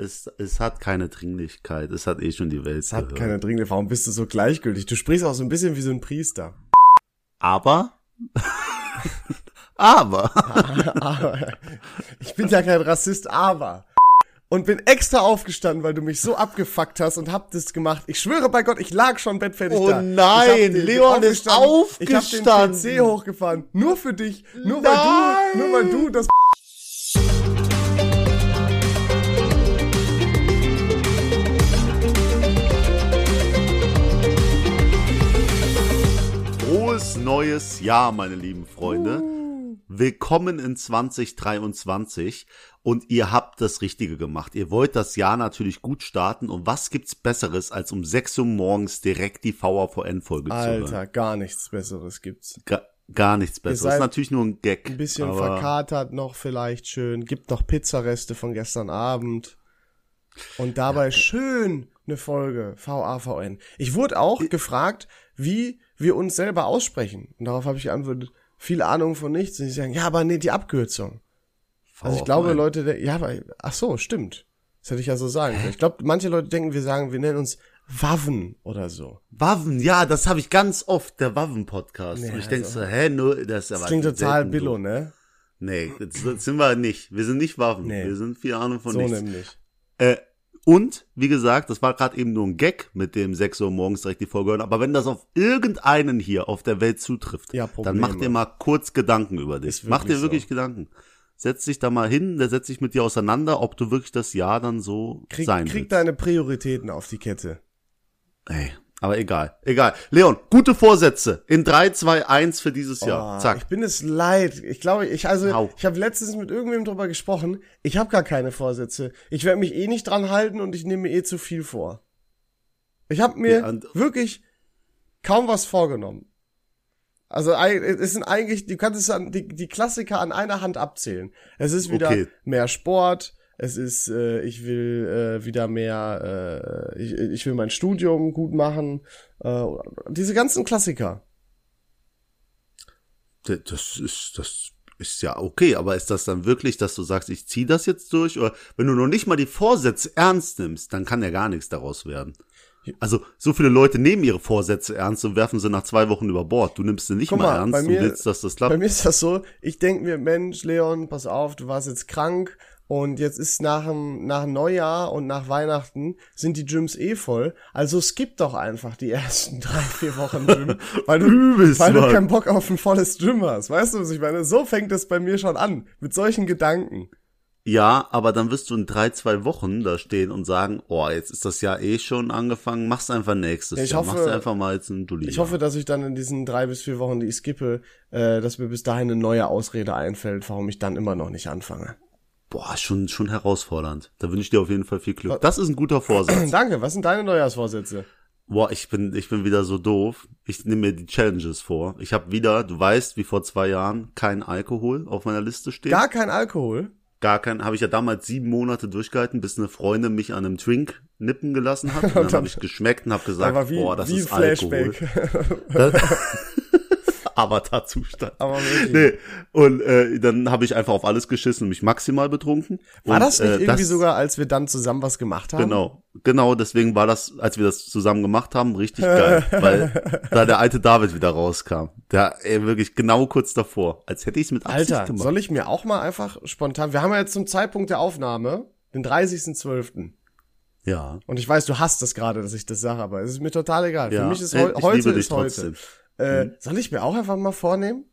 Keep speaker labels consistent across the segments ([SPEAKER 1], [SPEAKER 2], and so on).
[SPEAKER 1] Es, es hat keine Dringlichkeit. Es hat eh schon die Welt
[SPEAKER 2] Es hat keine Dringlichkeit. Warum bist du so gleichgültig? Du sprichst auch so ein bisschen wie so ein Priester.
[SPEAKER 1] Aber. aber.
[SPEAKER 2] aber ich bin ja kein Rassist, aber. Und bin extra aufgestanden, weil du mich so abgefuckt hast und hab das gemacht. Ich schwöre bei Gott, ich lag schon bettfertig
[SPEAKER 1] Oh
[SPEAKER 2] da.
[SPEAKER 1] nein,
[SPEAKER 2] hab den-
[SPEAKER 1] Leon ist
[SPEAKER 2] Ich hab den
[SPEAKER 1] aufgestanden.
[SPEAKER 2] PC hochgefahren. Nur für dich. Nur
[SPEAKER 1] Nein.
[SPEAKER 2] weil du, nur weil du das
[SPEAKER 1] neues Jahr, meine lieben Freunde. Willkommen in 2023 und ihr habt das Richtige gemacht. Ihr wollt das Jahr natürlich gut starten und was gibt's besseres als um 6 Uhr morgens direkt die VAVN-Folge zu hören?
[SPEAKER 2] Alter, gar nichts besseres gibt's.
[SPEAKER 1] Ga gar nichts besseres.
[SPEAKER 2] seid
[SPEAKER 1] ist natürlich nur ein Gag.
[SPEAKER 2] Ein bisschen verkatert noch vielleicht schön. Gibt noch Pizzareste von gestern Abend. Und dabei schön eine Folge VAVN. Ich wurde auch gefragt, wie wir uns selber aussprechen. Und darauf habe ich geantwortet, viel Ahnung von nichts. Und die sagen, ja, aber nee, die Abkürzung. Also ich glaube,
[SPEAKER 1] VAVN.
[SPEAKER 2] Leute, ja, aber, ach so, stimmt. Das hätte ich ja so sagen können. Ich glaube, manche Leute denken, wir sagen, wir nennen uns Waven oder so.
[SPEAKER 1] Waffen, ja, das habe ich ganz oft, der Waffen-Podcast.
[SPEAKER 2] Nee,
[SPEAKER 1] und ich
[SPEAKER 2] also-
[SPEAKER 1] so, hä, nur, das ist
[SPEAKER 2] Das
[SPEAKER 1] aber
[SPEAKER 2] klingt total
[SPEAKER 1] selten
[SPEAKER 2] billo, ne?
[SPEAKER 1] Nee, das, das sind wir nicht. Wir sind nicht Waffen.
[SPEAKER 2] Nee.
[SPEAKER 1] Wir sind viel Ahnung von
[SPEAKER 2] So
[SPEAKER 1] nichts.
[SPEAKER 2] nämlich.
[SPEAKER 1] Äh, und, wie gesagt, das war gerade eben nur ein Gag mit dem 6 Uhr morgens direkt die Folge hören. Aber wenn das auf irgendeinen hier auf der Welt zutrifft,
[SPEAKER 2] Ja,
[SPEAKER 1] dann macht ihr mal kurz Gedanken über dich. Macht dir wirklich
[SPEAKER 2] so.
[SPEAKER 1] Gedanken. Setz dich da mal hin, der setzt sich mit dir auseinander, ob du wirklich das Jahr dann so
[SPEAKER 2] Krieg,
[SPEAKER 1] sein
[SPEAKER 2] krieg
[SPEAKER 1] willst.
[SPEAKER 2] deine Prioritäten auf die Kette.
[SPEAKER 1] Ey, aber egal, egal. Leon, gute Vorsätze. In 3, 2, 1 für dieses Jahr.
[SPEAKER 2] Oh,
[SPEAKER 1] Zack.
[SPEAKER 2] Ich bin es leid. Ich glaube, ich also
[SPEAKER 1] Hau.
[SPEAKER 2] ich habe letztens mit irgendwem drüber gesprochen. Ich habe gar keine Vorsätze. Ich werde mich eh nicht dran halten und ich nehme mir eh zu viel vor. Ich habe mir
[SPEAKER 1] Ja,
[SPEAKER 2] wirklich kaum was vorgenommen. Also es sind eigentlich, du kannst es an die, die Klassiker an einer Hand abzählen. Es ist wieder
[SPEAKER 1] Okay.
[SPEAKER 2] mehr Sport. Es ist, äh, ich will äh, wieder mehr, äh, ich, ich will mein Studium gut machen. Äh, diese ganzen Klassiker.
[SPEAKER 1] Das ist, das ist ja okay, aber ist das dann wirklich, dass du sagst, ich zieh das jetzt durch? Oder wenn du noch nicht mal die Vorsätze ernst nimmst, dann kann ja gar nichts daraus werden. Also, so viele Leute nehmen ihre Vorsätze ernst und werfen sie nach zwei Wochen über Bord. Du nimmst sie nicht mal,
[SPEAKER 2] mal,
[SPEAKER 1] ernst
[SPEAKER 2] bei
[SPEAKER 1] und
[SPEAKER 2] mir-
[SPEAKER 1] willst, dass das
[SPEAKER 2] Bei
[SPEAKER 1] klappt.
[SPEAKER 2] mir ist das so, ich denk mir, Mensch, Leon, pass auf, du warst jetzt krank und jetzt ist nach dem, nach Neujahr und nach Weihnachten sind die Gyms eh voll. Also skip doch einfach die ersten drei, vier Wochen Gym, weil du,
[SPEAKER 1] Übelst,
[SPEAKER 2] weil du keinen Bock auf ein volles Gym hast. Weißt du, was ich meine? So fängt es bei mir schon an, mit solchen Gedanken.
[SPEAKER 1] Ja, aber dann wirst du in drei, zwei Wochen da stehen und sagen, oh, jetzt ist das Jahr eh schon angefangen, mach's einfach nächstes
[SPEAKER 2] Ja, ich
[SPEAKER 1] Jahr.
[SPEAKER 2] hoffe-
[SPEAKER 1] machst du einfach mal jetzt ein Dulli.
[SPEAKER 2] Ich hoffe, dass ich dann in diesen drei bis vier Wochen, die ich skippe, äh, dass mir bis dahin eine neue Ausrede einfällt, warum ich dann immer noch nicht anfange.
[SPEAKER 1] Boah, schon, schon herausfordernd. Da wünsche ich dir auf jeden Fall viel Glück. Das ist ein guter Vorsatz.
[SPEAKER 2] Danke, was sind deine Neujahrsvorsätze?
[SPEAKER 1] Boah, ich bin, ich bin wieder so doof. Ich nehme mir die Challenges vor. Ich habe wieder, du weißt, wie vor zwei Jahren, kein Alkohol auf meiner Liste steht.
[SPEAKER 2] Gar kein Alkohol?
[SPEAKER 1] Gar kein, habe ich ja damals sieben Monate durchgehalten, bis eine Freundin mich an einem Drink nippen gelassen hat. Und dann habe ich geschmeckt und habe gesagt,
[SPEAKER 2] wie,
[SPEAKER 1] boah, das ist
[SPEAKER 2] ein
[SPEAKER 1] Alkohol. Avatar-Zustand.
[SPEAKER 2] Aber wirklich.
[SPEAKER 1] Nee. Und äh, dann habe ich einfach auf alles geschissen und mich maximal betrunken.
[SPEAKER 2] War
[SPEAKER 1] und,
[SPEAKER 2] das nicht
[SPEAKER 1] äh,
[SPEAKER 2] irgendwie sogar, als wir dann zusammen was gemacht haben?
[SPEAKER 1] Genau, genau, deswegen war das, als wir das zusammen gemacht haben, richtig geil, weil da der alte David wieder rauskam. Der ey, wirklich genau kurz davor, als hätte ich es mit Absicht
[SPEAKER 2] Alter,
[SPEAKER 1] gemacht.
[SPEAKER 2] soll ich mir auch mal einfach spontan, wir haben ja jetzt zum Zeitpunkt der Aufnahme den 30.12.
[SPEAKER 1] ja,
[SPEAKER 2] Und ich weiß, du hast das gerade, dass ich das sage, aber es ist mir total egal.
[SPEAKER 1] ja.
[SPEAKER 2] Für mich ist
[SPEAKER 1] Äh,
[SPEAKER 2] heu
[SPEAKER 1] ich
[SPEAKER 2] heute ist heute. Äh, Soll ich mir auch einfach mal vornehmen,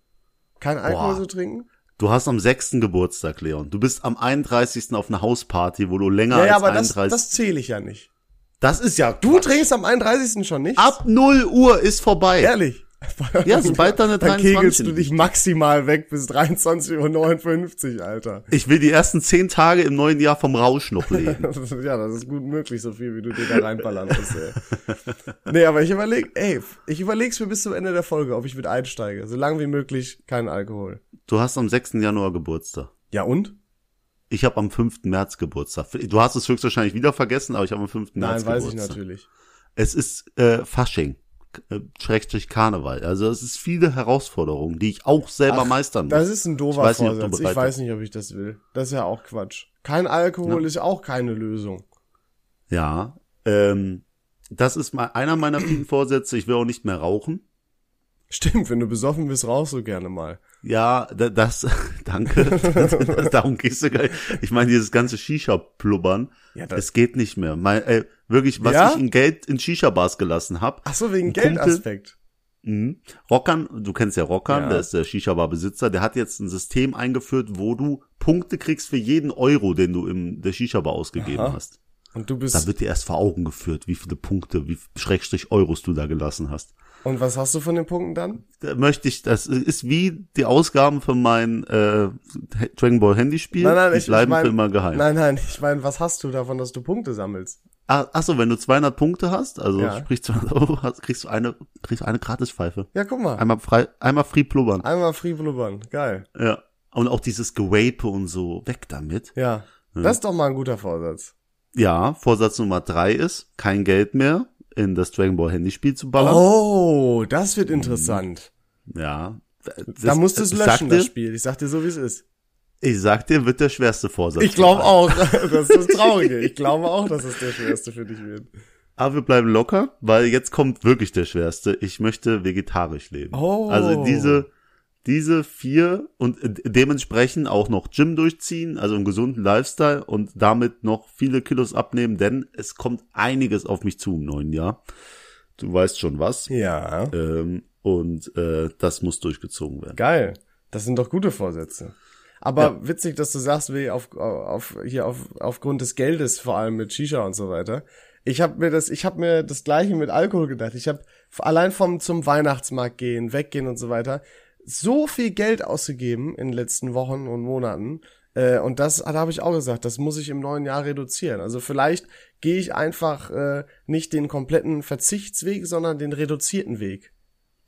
[SPEAKER 2] kein Alkohol
[SPEAKER 1] Boah.
[SPEAKER 2] zu trinken?
[SPEAKER 1] Du hast am 6. Geburtstag, Leon. Du bist am 31. auf einer Hausparty, wo du länger
[SPEAKER 2] Ja, ja,
[SPEAKER 1] als
[SPEAKER 2] aber das,
[SPEAKER 1] 31.
[SPEAKER 2] das zähle ich ja nicht.
[SPEAKER 1] das ist ja
[SPEAKER 2] Du
[SPEAKER 1] Quatsch.
[SPEAKER 2] trinkst am 31. schon nicht?
[SPEAKER 1] Ab 0 Uhr ist vorbei.
[SPEAKER 2] Ehrlich?
[SPEAKER 1] Ja, sobald deine
[SPEAKER 2] Dann
[SPEAKER 1] 23
[SPEAKER 2] kegelst du dich maximal weg bis 23.59 Uhr, Alter.
[SPEAKER 1] Ich will die ersten 10 Tage im neuen Jahr vom Rausch noch leben.
[SPEAKER 2] ja, das ist gut möglich, so viel wie du dir da reinballern musst, ey. Nee, aber ich überleg, ey, ich überleg's mir bis zum Ende der Folge, ob ich mit einsteige. So lange wie möglich kein Alkohol.
[SPEAKER 1] Du hast am 6. Januar Geburtstag.
[SPEAKER 2] Ja und?
[SPEAKER 1] Ich habe am 5. März Geburtstag. Du hast es höchstmärz wieder vergessen, aber ich habe am 5.
[SPEAKER 2] Nein,
[SPEAKER 1] März
[SPEAKER 2] weiß
[SPEAKER 1] Geburtstag.
[SPEAKER 2] ich natürlich.
[SPEAKER 1] Es ist äh, Fasching. Äh, Schrägstrich Karneval. Also es ist viele Herausforderungen, die ich auch selber
[SPEAKER 2] Ach,
[SPEAKER 1] meistern muss.
[SPEAKER 2] Das ist ein doofer
[SPEAKER 1] Ich weiß nicht,
[SPEAKER 2] Vorsatz.
[SPEAKER 1] bereit
[SPEAKER 2] ich weiß nicht, ob ich das will. Das ist ja auch Quatsch. Kein Alkohol
[SPEAKER 1] Ja.
[SPEAKER 2] ist auch keine Lösung.
[SPEAKER 1] Ja, ähm, das ist mal einer meiner vielen Vorsätze. Ich will auch nicht mehr rauchen.
[SPEAKER 2] Stimmt, wenn du besoffen bist, rauchst du gerne mal.
[SPEAKER 1] Ja, da- das, danke. Darum gehst du gar nicht. Ich meine, dieses ganze Shisha-Plubbern,
[SPEAKER 2] Ja, das-
[SPEAKER 1] es geht nicht mehr. Mein, äh, wirklich, was
[SPEAKER 2] Ja?
[SPEAKER 1] ich in Geld in Shisha-Bars gelassen habe.
[SPEAKER 2] Ach so, wegen Geldaspekt.
[SPEAKER 1] Mhm. Rockern, du kennst ja Rockern,
[SPEAKER 2] Ja.
[SPEAKER 1] der ist der Shisha-Bar-Besitzer, der hat jetzt ein System eingeführt, wo du Punkte kriegst für jeden Euro, den du in der Shisha-Bar ausgegeben
[SPEAKER 2] Aha.
[SPEAKER 1] hast.
[SPEAKER 2] Und du
[SPEAKER 1] Da
[SPEAKER 2] bist,
[SPEAKER 1] wird dir erst vor Augen geführt, wie viele Punkte, wie Schrägstrich Euros du da gelassen hast.
[SPEAKER 2] und was hast du von den Punkten dann?
[SPEAKER 1] Da möchte ich, das ist wie die Ausgaben für mein äh, Dragon Ball Handyspiel.
[SPEAKER 2] Nein, nein,
[SPEAKER 1] die
[SPEAKER 2] ich- ich
[SPEAKER 1] bleiben
[SPEAKER 2] mein-
[SPEAKER 1] für immer geheim.
[SPEAKER 2] Nein, nein, ich meine, was hast du davon, dass du Punkte sammelst?
[SPEAKER 1] Ah, ach so, wenn du 200 Punkte hast, also
[SPEAKER 2] Ja.
[SPEAKER 1] sprich 200 Euro, hast, kriegst du eine, kriegst du eine Gratispfeife.
[SPEAKER 2] Ja, guck mal.
[SPEAKER 1] Einmal frei, einmal free blubbern.
[SPEAKER 2] Einmal free blubbern. Geil.
[SPEAKER 1] Ja. Und auch dieses Gewape und so, weg damit.
[SPEAKER 2] Ja. Das ist doch mal ein guter Vorsatz.
[SPEAKER 1] Ja, Vorsatz Nummer drei ist, kein Geld mehr in das Dragon Ball Handyspiel zu ballern.
[SPEAKER 2] Oh, das wird interessant.
[SPEAKER 1] Ja.
[SPEAKER 2] da musst du es löschen,
[SPEAKER 1] dir,
[SPEAKER 2] das Spiel. Ich sag dir so, wie es ist.
[SPEAKER 1] Ich sag dir, wird der schwerste Vorsatz.
[SPEAKER 2] Ich glaube auch. Das ist das Traurige. Ich glaube auch, dass es der schwerste für dich wird.
[SPEAKER 1] Aber wir bleiben locker, weil jetzt kommt wirklich der schwerste. Ich möchte vegetarisch leben.
[SPEAKER 2] Oh.
[SPEAKER 1] Also diese, diese vier und dementsprechend auch noch Gym durchziehen, also einen gesunden Lifestyle und damit noch viele Kilos abnehmen, denn es kommt einiges auf mich zu im neuen Jahr. Du weißt schon was.
[SPEAKER 2] Ja.
[SPEAKER 1] Ähm, und äh, das muss durchgezogen werden.
[SPEAKER 2] Geil. Das sind doch gute Vorsätze. Aber witzig, dass du sagst, wie auf, auf hier auf aufgrund des Geldes vor allem mit Shisha und so weiter. Ich habe mir das, ich habe mir das gleiche mit Alkohol gedacht. Ich habe allein vom zum Weihnachtsmarkt gehen, weggehen und so weiter so viel Geld ausgegeben in den letzten Wochen und Monaten. Äh, und das da habe ich auch gesagt, das muss ich im neuen Jahr reduzieren. Also vielleicht gehe ich einfach äh, nicht den kompletten Verzichtsweg, sondern den reduzierten Weg.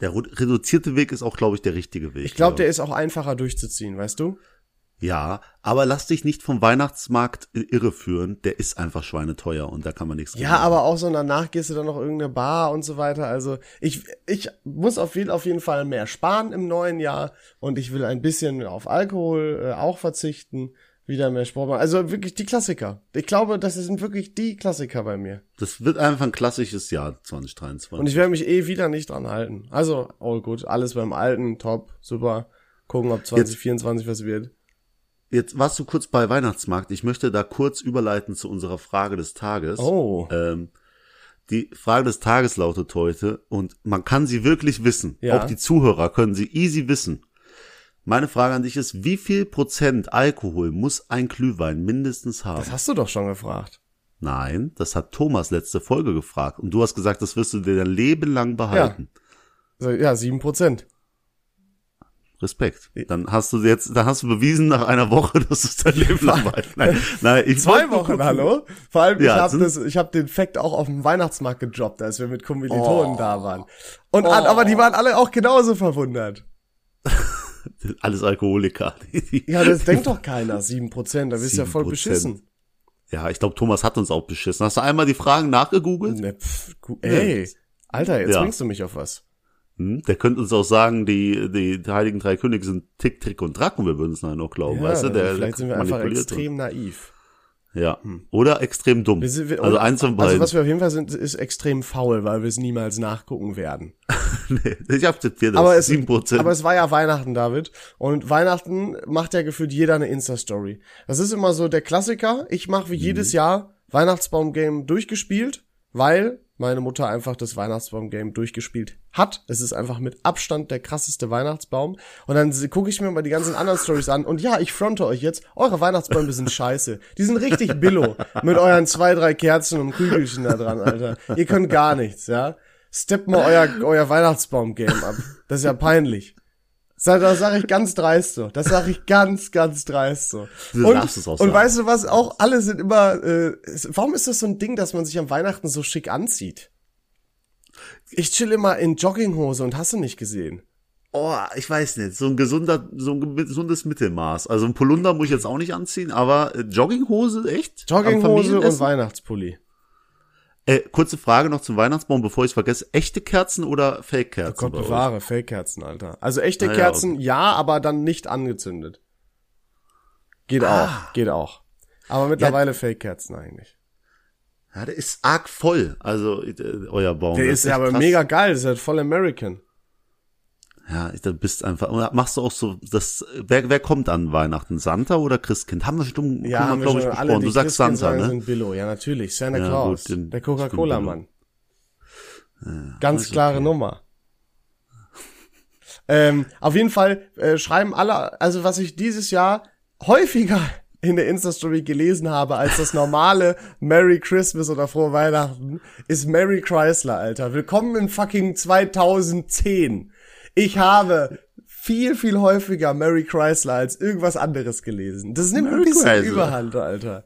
[SPEAKER 1] Der reduzierte Weg ist auch, glaube ich, der richtige Weg.
[SPEAKER 2] Ich glaube,
[SPEAKER 1] ja.
[SPEAKER 2] der ist auch einfacher durchzuziehen, weißt du?
[SPEAKER 1] Ja, aber lass dich nicht vom Weihnachtsmarkt irreführen. Der ist einfach schweineteuer und da kann man nichts
[SPEAKER 2] Ja,
[SPEAKER 1] machen.
[SPEAKER 2] aber auch so danach gehst du dann noch irgendeine Bar und so weiter. Also ich, ich muss auf jeden, auf jeden Fall mehr sparen im neuen Jahr und ich will ein bisschen auf Alkohol äh, auch verzichten, wieder mehr Sport machen. Also wirklich die Klassiker. Ich glaube, das sind wirklich die Klassiker bei mir.
[SPEAKER 1] Das wird einfach ein klassisches Jahr 2023.
[SPEAKER 2] Und ich werde mich eh wieder nicht dran halten. Also, all gut, alles beim Alten, top, super. Gucken, ob 2024 was wird.
[SPEAKER 1] Jetzt warst du kurz bei Weihnachtsmarkt. Ich möchte da kurz überleiten zu unserer Frage des Tages.
[SPEAKER 2] Oh.
[SPEAKER 1] Ähm, die Frage des Tages lautet heute, und man kann sie wirklich wissen.
[SPEAKER 2] Ja.
[SPEAKER 1] Auch die Zuhörer können sie easy wissen. Meine Frage an dich ist, wie viel Prozent Alkohol muss ein Glühwein mindestens haben?
[SPEAKER 2] Das hast du doch schon gefragt.
[SPEAKER 1] Nein, das hat Thomas letzte Folge gefragt. Und du hast gesagt, das wirst du dir dein Leben lang behalten.
[SPEAKER 2] So, ja, sieben Prozent.
[SPEAKER 1] Respekt. Dann hast du jetzt, dann hast du bewiesen nach einer Woche, dass du es dein Leben lang behalten. Nein, nein, ich
[SPEAKER 2] Zwei Wochen, hallo? Vor allem,
[SPEAKER 1] Ja,
[SPEAKER 2] ich habe
[SPEAKER 1] sind-
[SPEAKER 2] das, ich habe den Fact auch auf dem Weihnachtsmarkt gedroppt, als wir mit Kommilitonen
[SPEAKER 1] Oh.
[SPEAKER 2] da waren. Und an, aber die waren alle auch genauso verwundert.
[SPEAKER 1] Alles Alkoholiker.
[SPEAKER 2] Ja, das denkt doch keiner, sieben Prozent, da bist du ja voll
[SPEAKER 1] 7%.
[SPEAKER 2] beschissen.
[SPEAKER 1] ja, ich glaube, Thomas hat uns auch beschissen. Hast du einmal die Fragen nachgegoogelt?
[SPEAKER 2] Ne, pff, ey, Alter, jetzt
[SPEAKER 1] Ja.
[SPEAKER 2] bringst du mich auf was.
[SPEAKER 1] Hm? Der könnte uns auch sagen, die, die, Heiligen Drei Könige sind Tick, Trick und Track und wir würden es nachher noch glauben, weißt du? Der
[SPEAKER 2] vielleicht sind wir einfach extrem naiv.
[SPEAKER 1] uns. Ja. Oder extrem dumm.
[SPEAKER 2] Sind, wir,
[SPEAKER 1] also
[SPEAKER 2] oder-
[SPEAKER 1] eins von
[SPEAKER 2] Also
[SPEAKER 1] beiden.
[SPEAKER 2] was wir auf jeden Fall sind, ist extrem faul, weil wir es niemals nachgucken werden.
[SPEAKER 1] nee, ich akzeptiere das.
[SPEAKER 2] Aber es,
[SPEAKER 1] Sieben Prozent.
[SPEAKER 2] aber es war ja Weihnachten, David. Und Weihnachten macht ja gefühlt jeder eine Insta-Story. Das ist immer so der Klassiker. Ich mache wie jedes Jahr Weihnachtsbaum-Game durchgespielt, weil meine Mutter einfach das Weihnachtsbaum-Game durchgespielt hat. Es ist einfach mit Abstand der krasseste Weihnachtsbaum. Und dann gucke ich mir mal die ganzen anderen Stories an. Und ja, ich fronte euch jetzt, eure Weihnachtsbäume sind scheiße. Die sind richtig billo. Mit euren zwei, drei Kerzen und Kügelchen da dran, Alter. Ihr könnt gar nichts, ja. Steppt mal euer, euer Weihnachtsbaum-Game ab. Das ist ja peinlich. Das, sage ich ganz dreist so. Das sage ich ganz, ganz dreist so.
[SPEAKER 1] Du
[SPEAKER 2] und,
[SPEAKER 1] darfst es auch
[SPEAKER 2] und weißt du was? Auch alle sind immer. Äh, warum ist das so ein Ding, dass man sich am Weihnachten so schick anzieht? Ich chill immer in Jogginghose und hast du nicht gesehen.
[SPEAKER 1] Oh, ich weiß nicht. So ein gesunder, so ein gesundes Mittelmaß. Also ein Polunder muss ich jetzt auch nicht anziehen, aber äh, Jogginghose, echt?
[SPEAKER 2] Jogginghose und? Weihnachtspulli.
[SPEAKER 1] Äh, kurze Frage noch zum Weihnachtsbaum, bevor ich es vergesse. Echte Kerzen oder Fake-Kerzen?
[SPEAKER 2] Gott bewahre, Fake-Kerzen, Alter. Also echte
[SPEAKER 1] Ah, ja,
[SPEAKER 2] Kerzen, ja, aber dann nicht angezündet. Geht
[SPEAKER 1] Ah.
[SPEAKER 2] auch, geht auch. Aber mittlerweile Fake-Kerzen eigentlich.
[SPEAKER 1] Ja, der ist arg voll. Also äh, euer Baum.
[SPEAKER 2] Der ist ja aber
[SPEAKER 1] krass.
[SPEAKER 2] mega geil, das ist halt voll American.
[SPEAKER 1] Ja, du bist einfach. Machst du auch so das? Wer, wer kommt an Weihnachten? Santa oder Christkind? Haben wir schon,
[SPEAKER 2] Ja, haben wir
[SPEAKER 1] glaube ich,
[SPEAKER 2] schon
[SPEAKER 1] besprochen.
[SPEAKER 2] alle,
[SPEAKER 1] Du sagst Santa, ne?
[SPEAKER 2] sind Billo. Ja, natürlich. Santa
[SPEAKER 1] Ja,
[SPEAKER 2] Claus.
[SPEAKER 1] gut, den-
[SPEAKER 2] der Coca-Cola-Mann. Ganz
[SPEAKER 1] ist
[SPEAKER 2] klare
[SPEAKER 1] okay.
[SPEAKER 2] Nummer. Ähm, auf jeden Fall äh, schreiben alle, also was ich dieses Jahr häufiger in der Insta-Story gelesen habe als das normale Merry Christmas oder Frohe Weihnachten, ist Merry Chrysler, Alter. Willkommen in fucking 2010. Ich habe viel, viel häufiger Merry Chrysler als irgendwas anderes gelesen. Das nimmt ein
[SPEAKER 1] Merry
[SPEAKER 2] bisschen
[SPEAKER 1] Chrysler.
[SPEAKER 2] Überhand, Alter.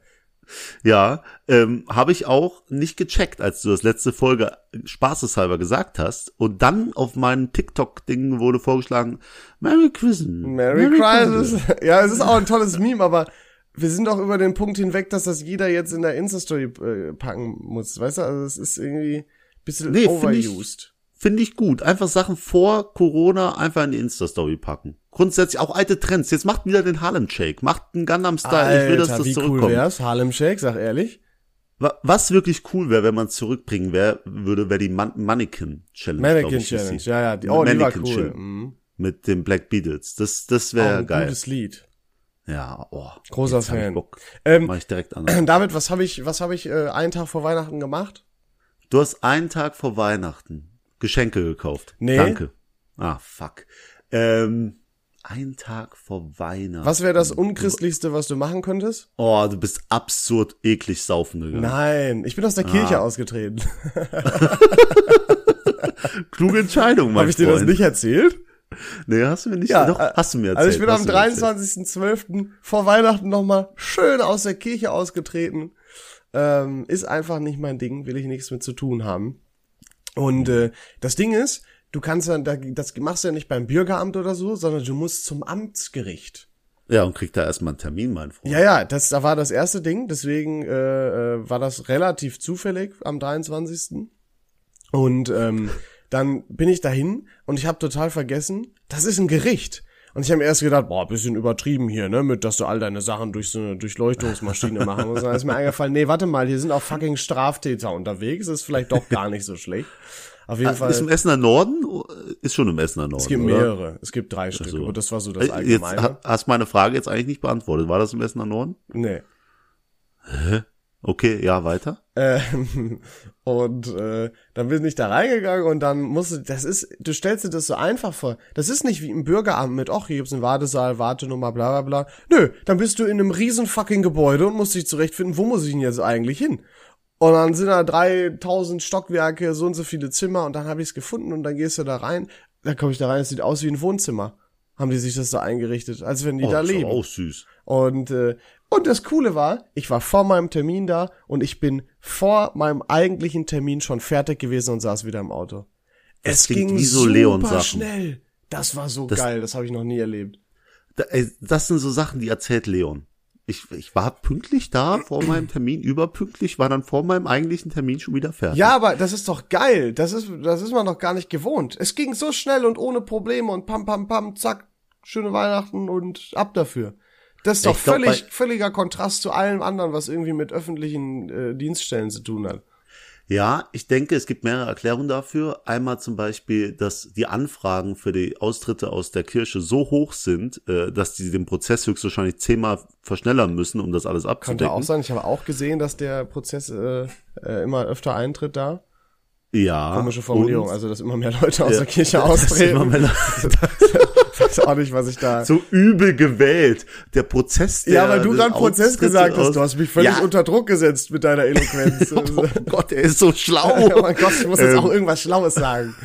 [SPEAKER 1] Ja, ähm, habe ich auch nicht gecheckt, als du das letzte Folge spaßeshalber gesagt hast. Und dann auf meinem TikTok-Ding wurde vorgeschlagen, Merry Christmas.
[SPEAKER 2] Merry Christmas. Ja, es ist auch ein tolles Meme, aber wir sind doch über den Punkt hinweg, dass das jeder jetzt in der Insta-Story äh, packen muss. Weißt du, also es ist irgendwie ein bisschen
[SPEAKER 1] Nee,
[SPEAKER 2] overused.
[SPEAKER 1] Finde ich gut. Einfach Sachen vor Corona einfach in die Insta-Story packen. Grundsätzlich auch alte Trends. Jetzt macht wieder den Harlem Shake. Macht einen Gangnam Style. ich will, dass das
[SPEAKER 2] wie cool
[SPEAKER 1] zurückkommt.
[SPEAKER 2] wär's? Harlem Shake, sag ehrlich.
[SPEAKER 1] Wa- Was wirklich cool wäre, wenn man es zurückbringen wär, würde, wäre die Man Mannequin Challenge.
[SPEAKER 2] Mannequin
[SPEAKER 1] ich,
[SPEAKER 2] Challenge,
[SPEAKER 1] sie.
[SPEAKER 2] ja, ja. Die, oh, die war
[SPEAKER 1] Mannequin
[SPEAKER 2] cool.
[SPEAKER 1] Challenge.
[SPEAKER 2] Mhm.
[SPEAKER 1] Mit den Black Beatles. Das, das wäre
[SPEAKER 2] ein
[SPEAKER 1] geil.
[SPEAKER 2] gutes Lied.
[SPEAKER 1] Ja, oh.
[SPEAKER 2] Großer
[SPEAKER 1] ich
[SPEAKER 2] Fan.
[SPEAKER 1] Bock.
[SPEAKER 2] Ähm,
[SPEAKER 1] Mach ich direkt an.
[SPEAKER 2] David, was habe ich, was habe ich äh, einen Tag vor Weihnachten gemacht?
[SPEAKER 1] Du hast einen Tag vor Weihnachten Geschenke gekauft.
[SPEAKER 2] Nee.
[SPEAKER 1] Danke. Ah, fuck. Ähm, ein Tag vor Weihnachten.
[SPEAKER 2] Was wäre das unchristlichste, was du machen könntest?
[SPEAKER 1] Oh, du bist absurd eklig saufen gegangen.
[SPEAKER 2] Nein, ich bin aus der Kirche
[SPEAKER 1] Ah.
[SPEAKER 2] ausgetreten.
[SPEAKER 1] Kluge Entscheidung, mein
[SPEAKER 2] Habe ich dir
[SPEAKER 1] Freund.
[SPEAKER 2] das nicht erzählt?
[SPEAKER 1] Nee, hast du mir nicht.
[SPEAKER 2] Ja,
[SPEAKER 1] doch,
[SPEAKER 2] äh,
[SPEAKER 1] hast du mir erzählt.
[SPEAKER 2] Also ich bin am
[SPEAKER 1] hast du mir erzählt.
[SPEAKER 2] 23.12. vor Weihnachten nochmal schön aus der Kirche ausgetreten. Ähm, ist einfach nicht mein Ding, will ich nichts mit zu tun haben. Und äh, das Ding ist, du kannst ja, da- das machst du ja nicht beim Bürgeramt oder so, sondern du musst zum Amtsgericht.
[SPEAKER 1] Ja, und kriegt da erstmal einen Termin, mein Freund.
[SPEAKER 2] Ja, ja, das da war das erste Ding, deswegen äh, äh, war das relativ zufällig am 23. Und ähm, dann bin ich dahin und ich habe total vergessen, das ist ein Gericht. Und ich habe mir erst gedacht, boah, bisschen übertrieben hier, ne, mit dass du all deine Sachen durch so eine Durchleuchtungsmaschine machen musst. Dann ist mir eingefallen, nee, warte mal, hier sind auch fucking Straftäter unterwegs, ist vielleicht doch gar nicht so schlecht. Auf jeden
[SPEAKER 1] Ah,
[SPEAKER 2] Fall.
[SPEAKER 1] Ist im Essener Norden? Ist schon im Essener Norden.
[SPEAKER 2] Es gibt
[SPEAKER 1] oder?
[SPEAKER 2] mehrere, es gibt drei Stück,
[SPEAKER 1] so.
[SPEAKER 2] aber das war so das
[SPEAKER 1] Äh, Jetzt
[SPEAKER 2] Allgemeine.
[SPEAKER 1] ha- hast meine Frage jetzt eigentlich nicht beantwortet. War das im Essener Norden?
[SPEAKER 2] nee.
[SPEAKER 1] Okay, ja, weiter.
[SPEAKER 2] Ähm, und äh, dann bin ich da reingegangen und dann musst du, das ist, du stellst dir das so einfach vor. Das ist nicht wie im Bürgeramt mit, ach, hier gibt's einen Wartesaal, Wartenummer, bla bla bla. Nö, dann bist du in einem riesen fucking Gebäude und musst dich zurechtfinden, wo muss ich denn jetzt eigentlich hin? Und dann sind da 3000 Stockwerke, so und so viele Zimmer und dann habe ich es gefunden und dann gehst du da rein. Dann komme ich da rein, es sieht aus wie ein Wohnzimmer. Haben die sich das da eingerichtet, als wenn die
[SPEAKER 1] Oh,
[SPEAKER 2] da leben.
[SPEAKER 1] auch süß.
[SPEAKER 2] Und, äh, und das Coole war, ich war vor meinem Termin da und ich bin vor meinem eigentlichen Termin schon fertig gewesen und saß wieder im Auto.
[SPEAKER 1] Das
[SPEAKER 2] es ging
[SPEAKER 1] wie so
[SPEAKER 2] super
[SPEAKER 1] Leon-Sachen.
[SPEAKER 2] schnell. Das war so
[SPEAKER 1] Das-
[SPEAKER 2] geil, das habe ich noch nie erlebt.
[SPEAKER 1] Das sind so Sachen, die erzählt Leon. Ich, ich war pünktlich da vor meinem Termin, überpünktlich, war dann vor meinem eigentlichen Termin schon wieder fertig.
[SPEAKER 2] Ja, aber das ist doch geil. Das ist, das ist man doch gar nicht gewohnt. Es ging so schnell und ohne Probleme und pam, pam, pam, zack, schöne Weihnachten und ab dafür. Das ist doch
[SPEAKER 1] glaub,
[SPEAKER 2] völlig, völliger Kontrast zu allem anderen, was irgendwie mit öffentlichen äh, Dienststellen zu tun hat.
[SPEAKER 1] Ja, ich denke, es gibt mehrere Erklärungen dafür. Einmal zum Beispiel, dass die Anfragen für die Austritte aus der Kirche so hoch sind, äh, dass die den Prozess höchstwahrscheinlich zehnmal verschnellern müssen, um das alles
[SPEAKER 2] Könnte
[SPEAKER 1] abzudecken.
[SPEAKER 2] auch sein. Ich habe auch gesehen, dass der Prozess äh, äh, immer öfter eintritt da.
[SPEAKER 1] Ja.
[SPEAKER 2] Komische Formulierung, also dass immer mehr Leute aus
[SPEAKER 1] Ja,
[SPEAKER 2] der Kirche austreten. weiß auch nicht, was ich da.
[SPEAKER 1] so übel gewählt. Der Prozess, der
[SPEAKER 2] ja, weil du gerade Prozess gesagt hast. Du hast mich völlig
[SPEAKER 1] Ja.
[SPEAKER 2] unter Druck gesetzt mit deiner Eloquenz.
[SPEAKER 1] Oh Gott, er ist so schlau.
[SPEAKER 2] oh mein Gott, ich muss jetzt
[SPEAKER 1] Ähm,
[SPEAKER 2] auch irgendwas Schlaues sagen.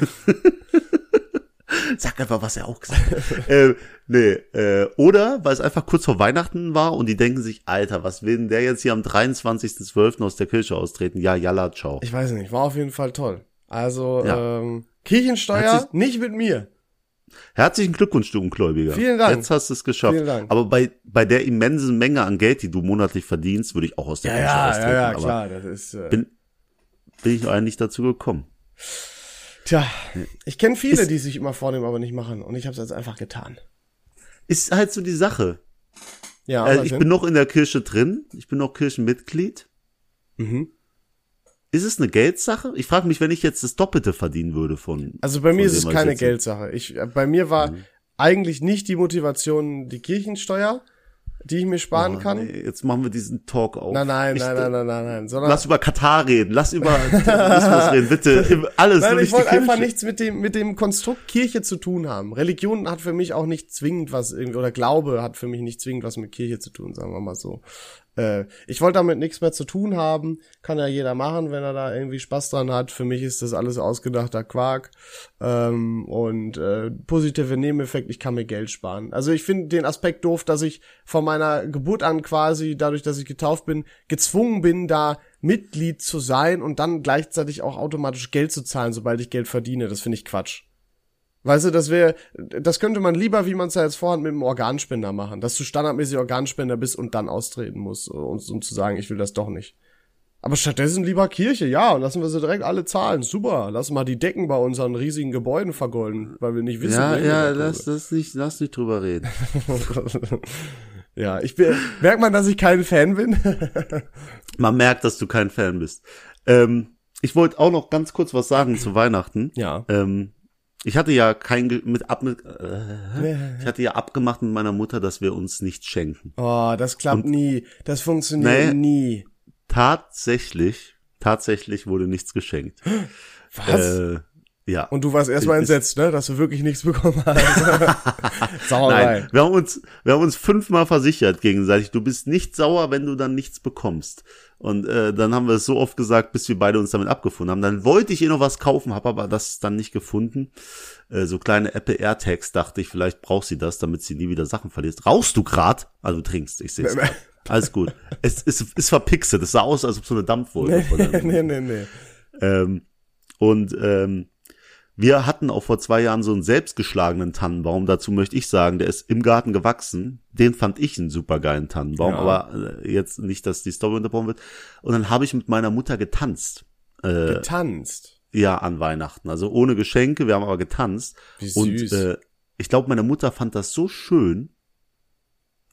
[SPEAKER 1] Sag einfach, was er auch gesagt hat. äh, nee, äh, oder weil es einfach kurz vor Weihnachten war und die denken sich, Alter, was will denn der jetzt hier am 23.12. aus der Kirche austreten? Ja, yalla, ciao.
[SPEAKER 2] Ich weiß nicht, war auf jeden Fall toll. Also,
[SPEAKER 1] Ja.
[SPEAKER 2] ähm, Kirchensteuer nicht mit mir.
[SPEAKER 1] Herzlichen Glückwunsch, du Ungläubiger.
[SPEAKER 2] Vielen Dank.
[SPEAKER 1] Jetzt hast du es geschafft.
[SPEAKER 2] Vielen Dank.
[SPEAKER 1] Aber bei, bei der immensen Menge an Geld, die du monatlich verdienst, würde ich auch aus der Kirche austreten. aber
[SPEAKER 2] klar. Das ist, äh,
[SPEAKER 1] Bin, bin ich eigentlich dazu gekommen.
[SPEAKER 2] Tja, ich kenne viele, ist, die sich immer vornehmen, aber nicht machen. Und ich habe es jetzt einfach getan.
[SPEAKER 1] Ist halt so die Sache. Ja. Äh, ich bin noch in der Kirche drin. Ich bin noch Kirchenmitglied. Mhm. Ist es eine Geldsache? Ich frage mich, wenn ich jetzt das Doppelte verdienen würde von.
[SPEAKER 2] Also bei mir ist es keine Geldsache. Ich, äh, bei mir war mhm. eigentlich nicht die Motivation die Kirchensteuer, die ich mir sparen oh, kann.
[SPEAKER 1] Nee, jetzt machen wir diesen Talk auf.
[SPEAKER 2] Nein, nein, ich, nein, nein, nein, nein, nein.
[SPEAKER 1] Sondern lass über Katar reden, lass über Tourismus reden, bitte. Alles
[SPEAKER 2] nein, ich wollte einfach nichts mit dem, mit dem Konstrukt Kirche zu tun haben. Religion hat für mich auch nicht zwingend was irgendwie, oder Glaube hat für mich nicht zwingend was mit Kirche zu tun, sagen wir mal so. Äh, ich wollte damit nichts mehr zu tun haben. Kann ja jeder machen, wenn er da irgendwie Spaß dran hat. Für mich ist das alles ausgedachter Quark. Ähm, und äh, positive Nebeneffekt, ich kann mir Geld sparen. Also ich finde den Aspekt doof, dass ich von meiner Geburt an quasi, dadurch, dass ich getauft bin, gezwungen bin, da Mitglied zu sein und dann gleichzeitig auch automatisch Geld zu zahlen, sobald ich Geld verdiene. Das finde ich Quatsch. Weißt du, das wäre, das könnte man lieber, wie man es ja jetzt vorhat, mit einem Organspender machen, dass du standardmäßig Organspender bist und dann austreten musst, um, um zu sagen, ich will das doch nicht. Aber stattdessen lieber Kirche, ja, und lassen wir sie direkt alle zahlen. Super, lass mal die Decken bei unseren riesigen Gebäuden vergolden, weil wir nicht wissen,
[SPEAKER 1] Ja, ja, lass das nicht, lass nicht drüber reden.
[SPEAKER 2] ja, ich bin, merkt man, dass ich kein Fan bin?
[SPEAKER 1] man merkt, dass du kein Fan bist. Ähm, ich wollte auch noch ganz kurz was sagen zu Weihnachten.
[SPEAKER 2] Ja.
[SPEAKER 1] Ähm, ich hatte ja kein mit ab mit, äh, ich hatte ja abgemacht mit meiner Mutter, dass wir uns nichts schenken.
[SPEAKER 2] Oh, das klappt Und, nie. Das funktioniert nee, nie.
[SPEAKER 1] Tatsächlich, tatsächlich wurde nichts geschenkt.
[SPEAKER 2] Was? Äh, ja. Und du warst erstmal entsetzt, ne, dass du wirklich nichts bekommen hast.
[SPEAKER 1] Sauerei. Nein, wir haben uns, wir haben uns fünfmal versichert gegenseitig. Du bist nicht sauer, wenn du dann nichts bekommst. Und äh, dann haben wir es so oft gesagt, bis wir beide uns damit abgefunden haben. Dann wollte ich ihr noch was kaufen, habe aber das dann nicht gefunden. Äh, so kleine Apple AirTags dachte ich, vielleicht braucht sie das, damit sie nie wieder Sachen verliert. Rauchst du grad? Also du trinkst, ich sehe es. Alles gut. Es ist, ist verpixelt. Es sah aus, als ob so eine Dampfwolke.
[SPEAKER 2] Nee, nee, nee, nee.
[SPEAKER 1] Ähm, und ähm, wir hatten auch vor zwei Jahren so einen selbstgeschlagenen Tannenbaum. Dazu möchte ich sagen, der ist im Garten gewachsen. Den fand ich einen supergeilen Tannenbaum, ja. aber äh, jetzt nicht, dass die Story unterbrochen wird. Und dann habe ich mit meiner Mutter getanzt.
[SPEAKER 2] Äh, getanzt?
[SPEAKER 1] Ja, an Weihnachten. Also ohne Geschenke, wir haben aber getanzt.
[SPEAKER 2] Wie süß.
[SPEAKER 1] Und äh, ich glaube, meine Mutter fand das so schön,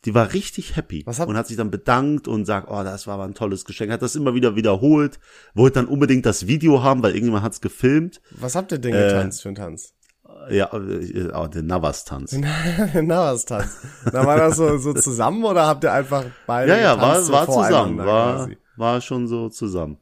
[SPEAKER 1] die war richtig happy
[SPEAKER 2] Was hat
[SPEAKER 1] und hat sich dann bedankt und sagt, oh, das war aber ein tolles Geschenk. Hat das immer wieder wiederholt, wollte dann unbedingt das Video haben, weil irgendjemand hat's gefilmt.
[SPEAKER 2] Was habt ihr denn getanzt äh, für einen Tanz?
[SPEAKER 1] Ja, äh, oh, den Navas-Tanz.
[SPEAKER 2] den Navas-Tanz. Da war das so, so zusammen oder habt ihr einfach beide
[SPEAKER 1] Ja, ja, war, war zusammen. War, war schon so zusammen.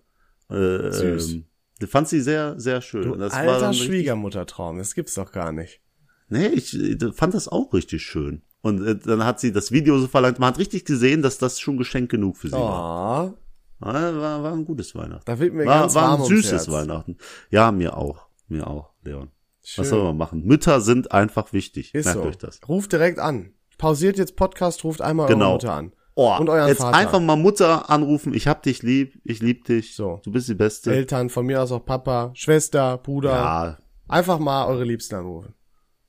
[SPEAKER 1] Äh, Süß. Ähm, fand sie sehr, sehr schön.
[SPEAKER 2] Du das alter Schwiegermuttertraum, das gibt's doch gar nicht.
[SPEAKER 1] Nee, ich fand das auch richtig schön. Und äh, dann hat sie das Video so verlangt. Man hat richtig gesehen, dass das schon Geschenk genug für sie oh. war. war. War ein gutes Weihnachten.
[SPEAKER 2] Da wird mir
[SPEAKER 1] war,
[SPEAKER 2] ganz
[SPEAKER 1] war ein süßes Weihnachten. Ja, mir auch. Mir auch, Leon. Schön. Was soll man machen? Mütter sind einfach wichtig.
[SPEAKER 2] Ist
[SPEAKER 1] Merkt
[SPEAKER 2] so.
[SPEAKER 1] euch das.
[SPEAKER 2] Ruft direkt an. Pausiert jetzt Podcast, ruft einmal genau. eure Mutter an.
[SPEAKER 1] Oh, und euren jetzt Vater. einfach mal Mutter anrufen. Ich hab dich lieb, ich lieb dich.
[SPEAKER 2] So.
[SPEAKER 1] Du bist die Beste.
[SPEAKER 2] Eltern, von mir aus auch Papa, Schwester, Bruder. Ja. Einfach mal eure Liebsten anrufen.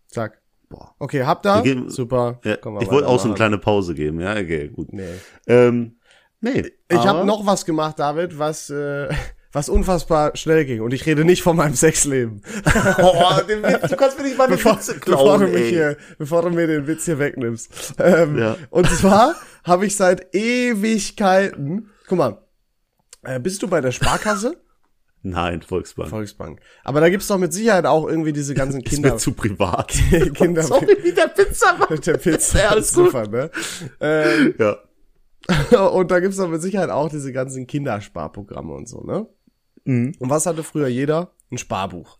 [SPEAKER 2] Zack. Boah. Okay, habt ihr?
[SPEAKER 1] Geben,
[SPEAKER 2] Super.
[SPEAKER 1] Ja, ich wollte auch so eine kleine Pause geben. Ja, okay, gut. Nee. Ähm, nee.
[SPEAKER 2] Ich habe noch was gemacht, David, was äh, was unfassbar schnell ging. Und ich rede nicht von meinem Sexleben.
[SPEAKER 1] oh, den Witz, du kannst mir nicht mal den bevor, klauen,
[SPEAKER 2] bevor, du mich hier, bevor du mir den Witz hier wegnimmst. Ähm, ja. Und zwar habe ich seit Ewigkeiten, guck mal, äh, bist du bei der Sparkasse?
[SPEAKER 1] Nein, Volksbank.
[SPEAKER 2] Volksbank. Aber da gibt's doch mit Sicherheit auch irgendwie diese ganzen Kinder.
[SPEAKER 1] Ist mir zu privat.
[SPEAKER 2] Kinder.
[SPEAKER 1] Sorry, wie der Pizza
[SPEAKER 2] macht. Der Pizza. Ja, alles super, ne? Ähm,
[SPEAKER 1] ja.
[SPEAKER 2] und da gibt's doch mit Sicherheit auch diese ganzen Kindersparprogramme und so, ne?
[SPEAKER 1] Mhm.
[SPEAKER 2] Und was hatte früher jeder? Ein Sparbuch.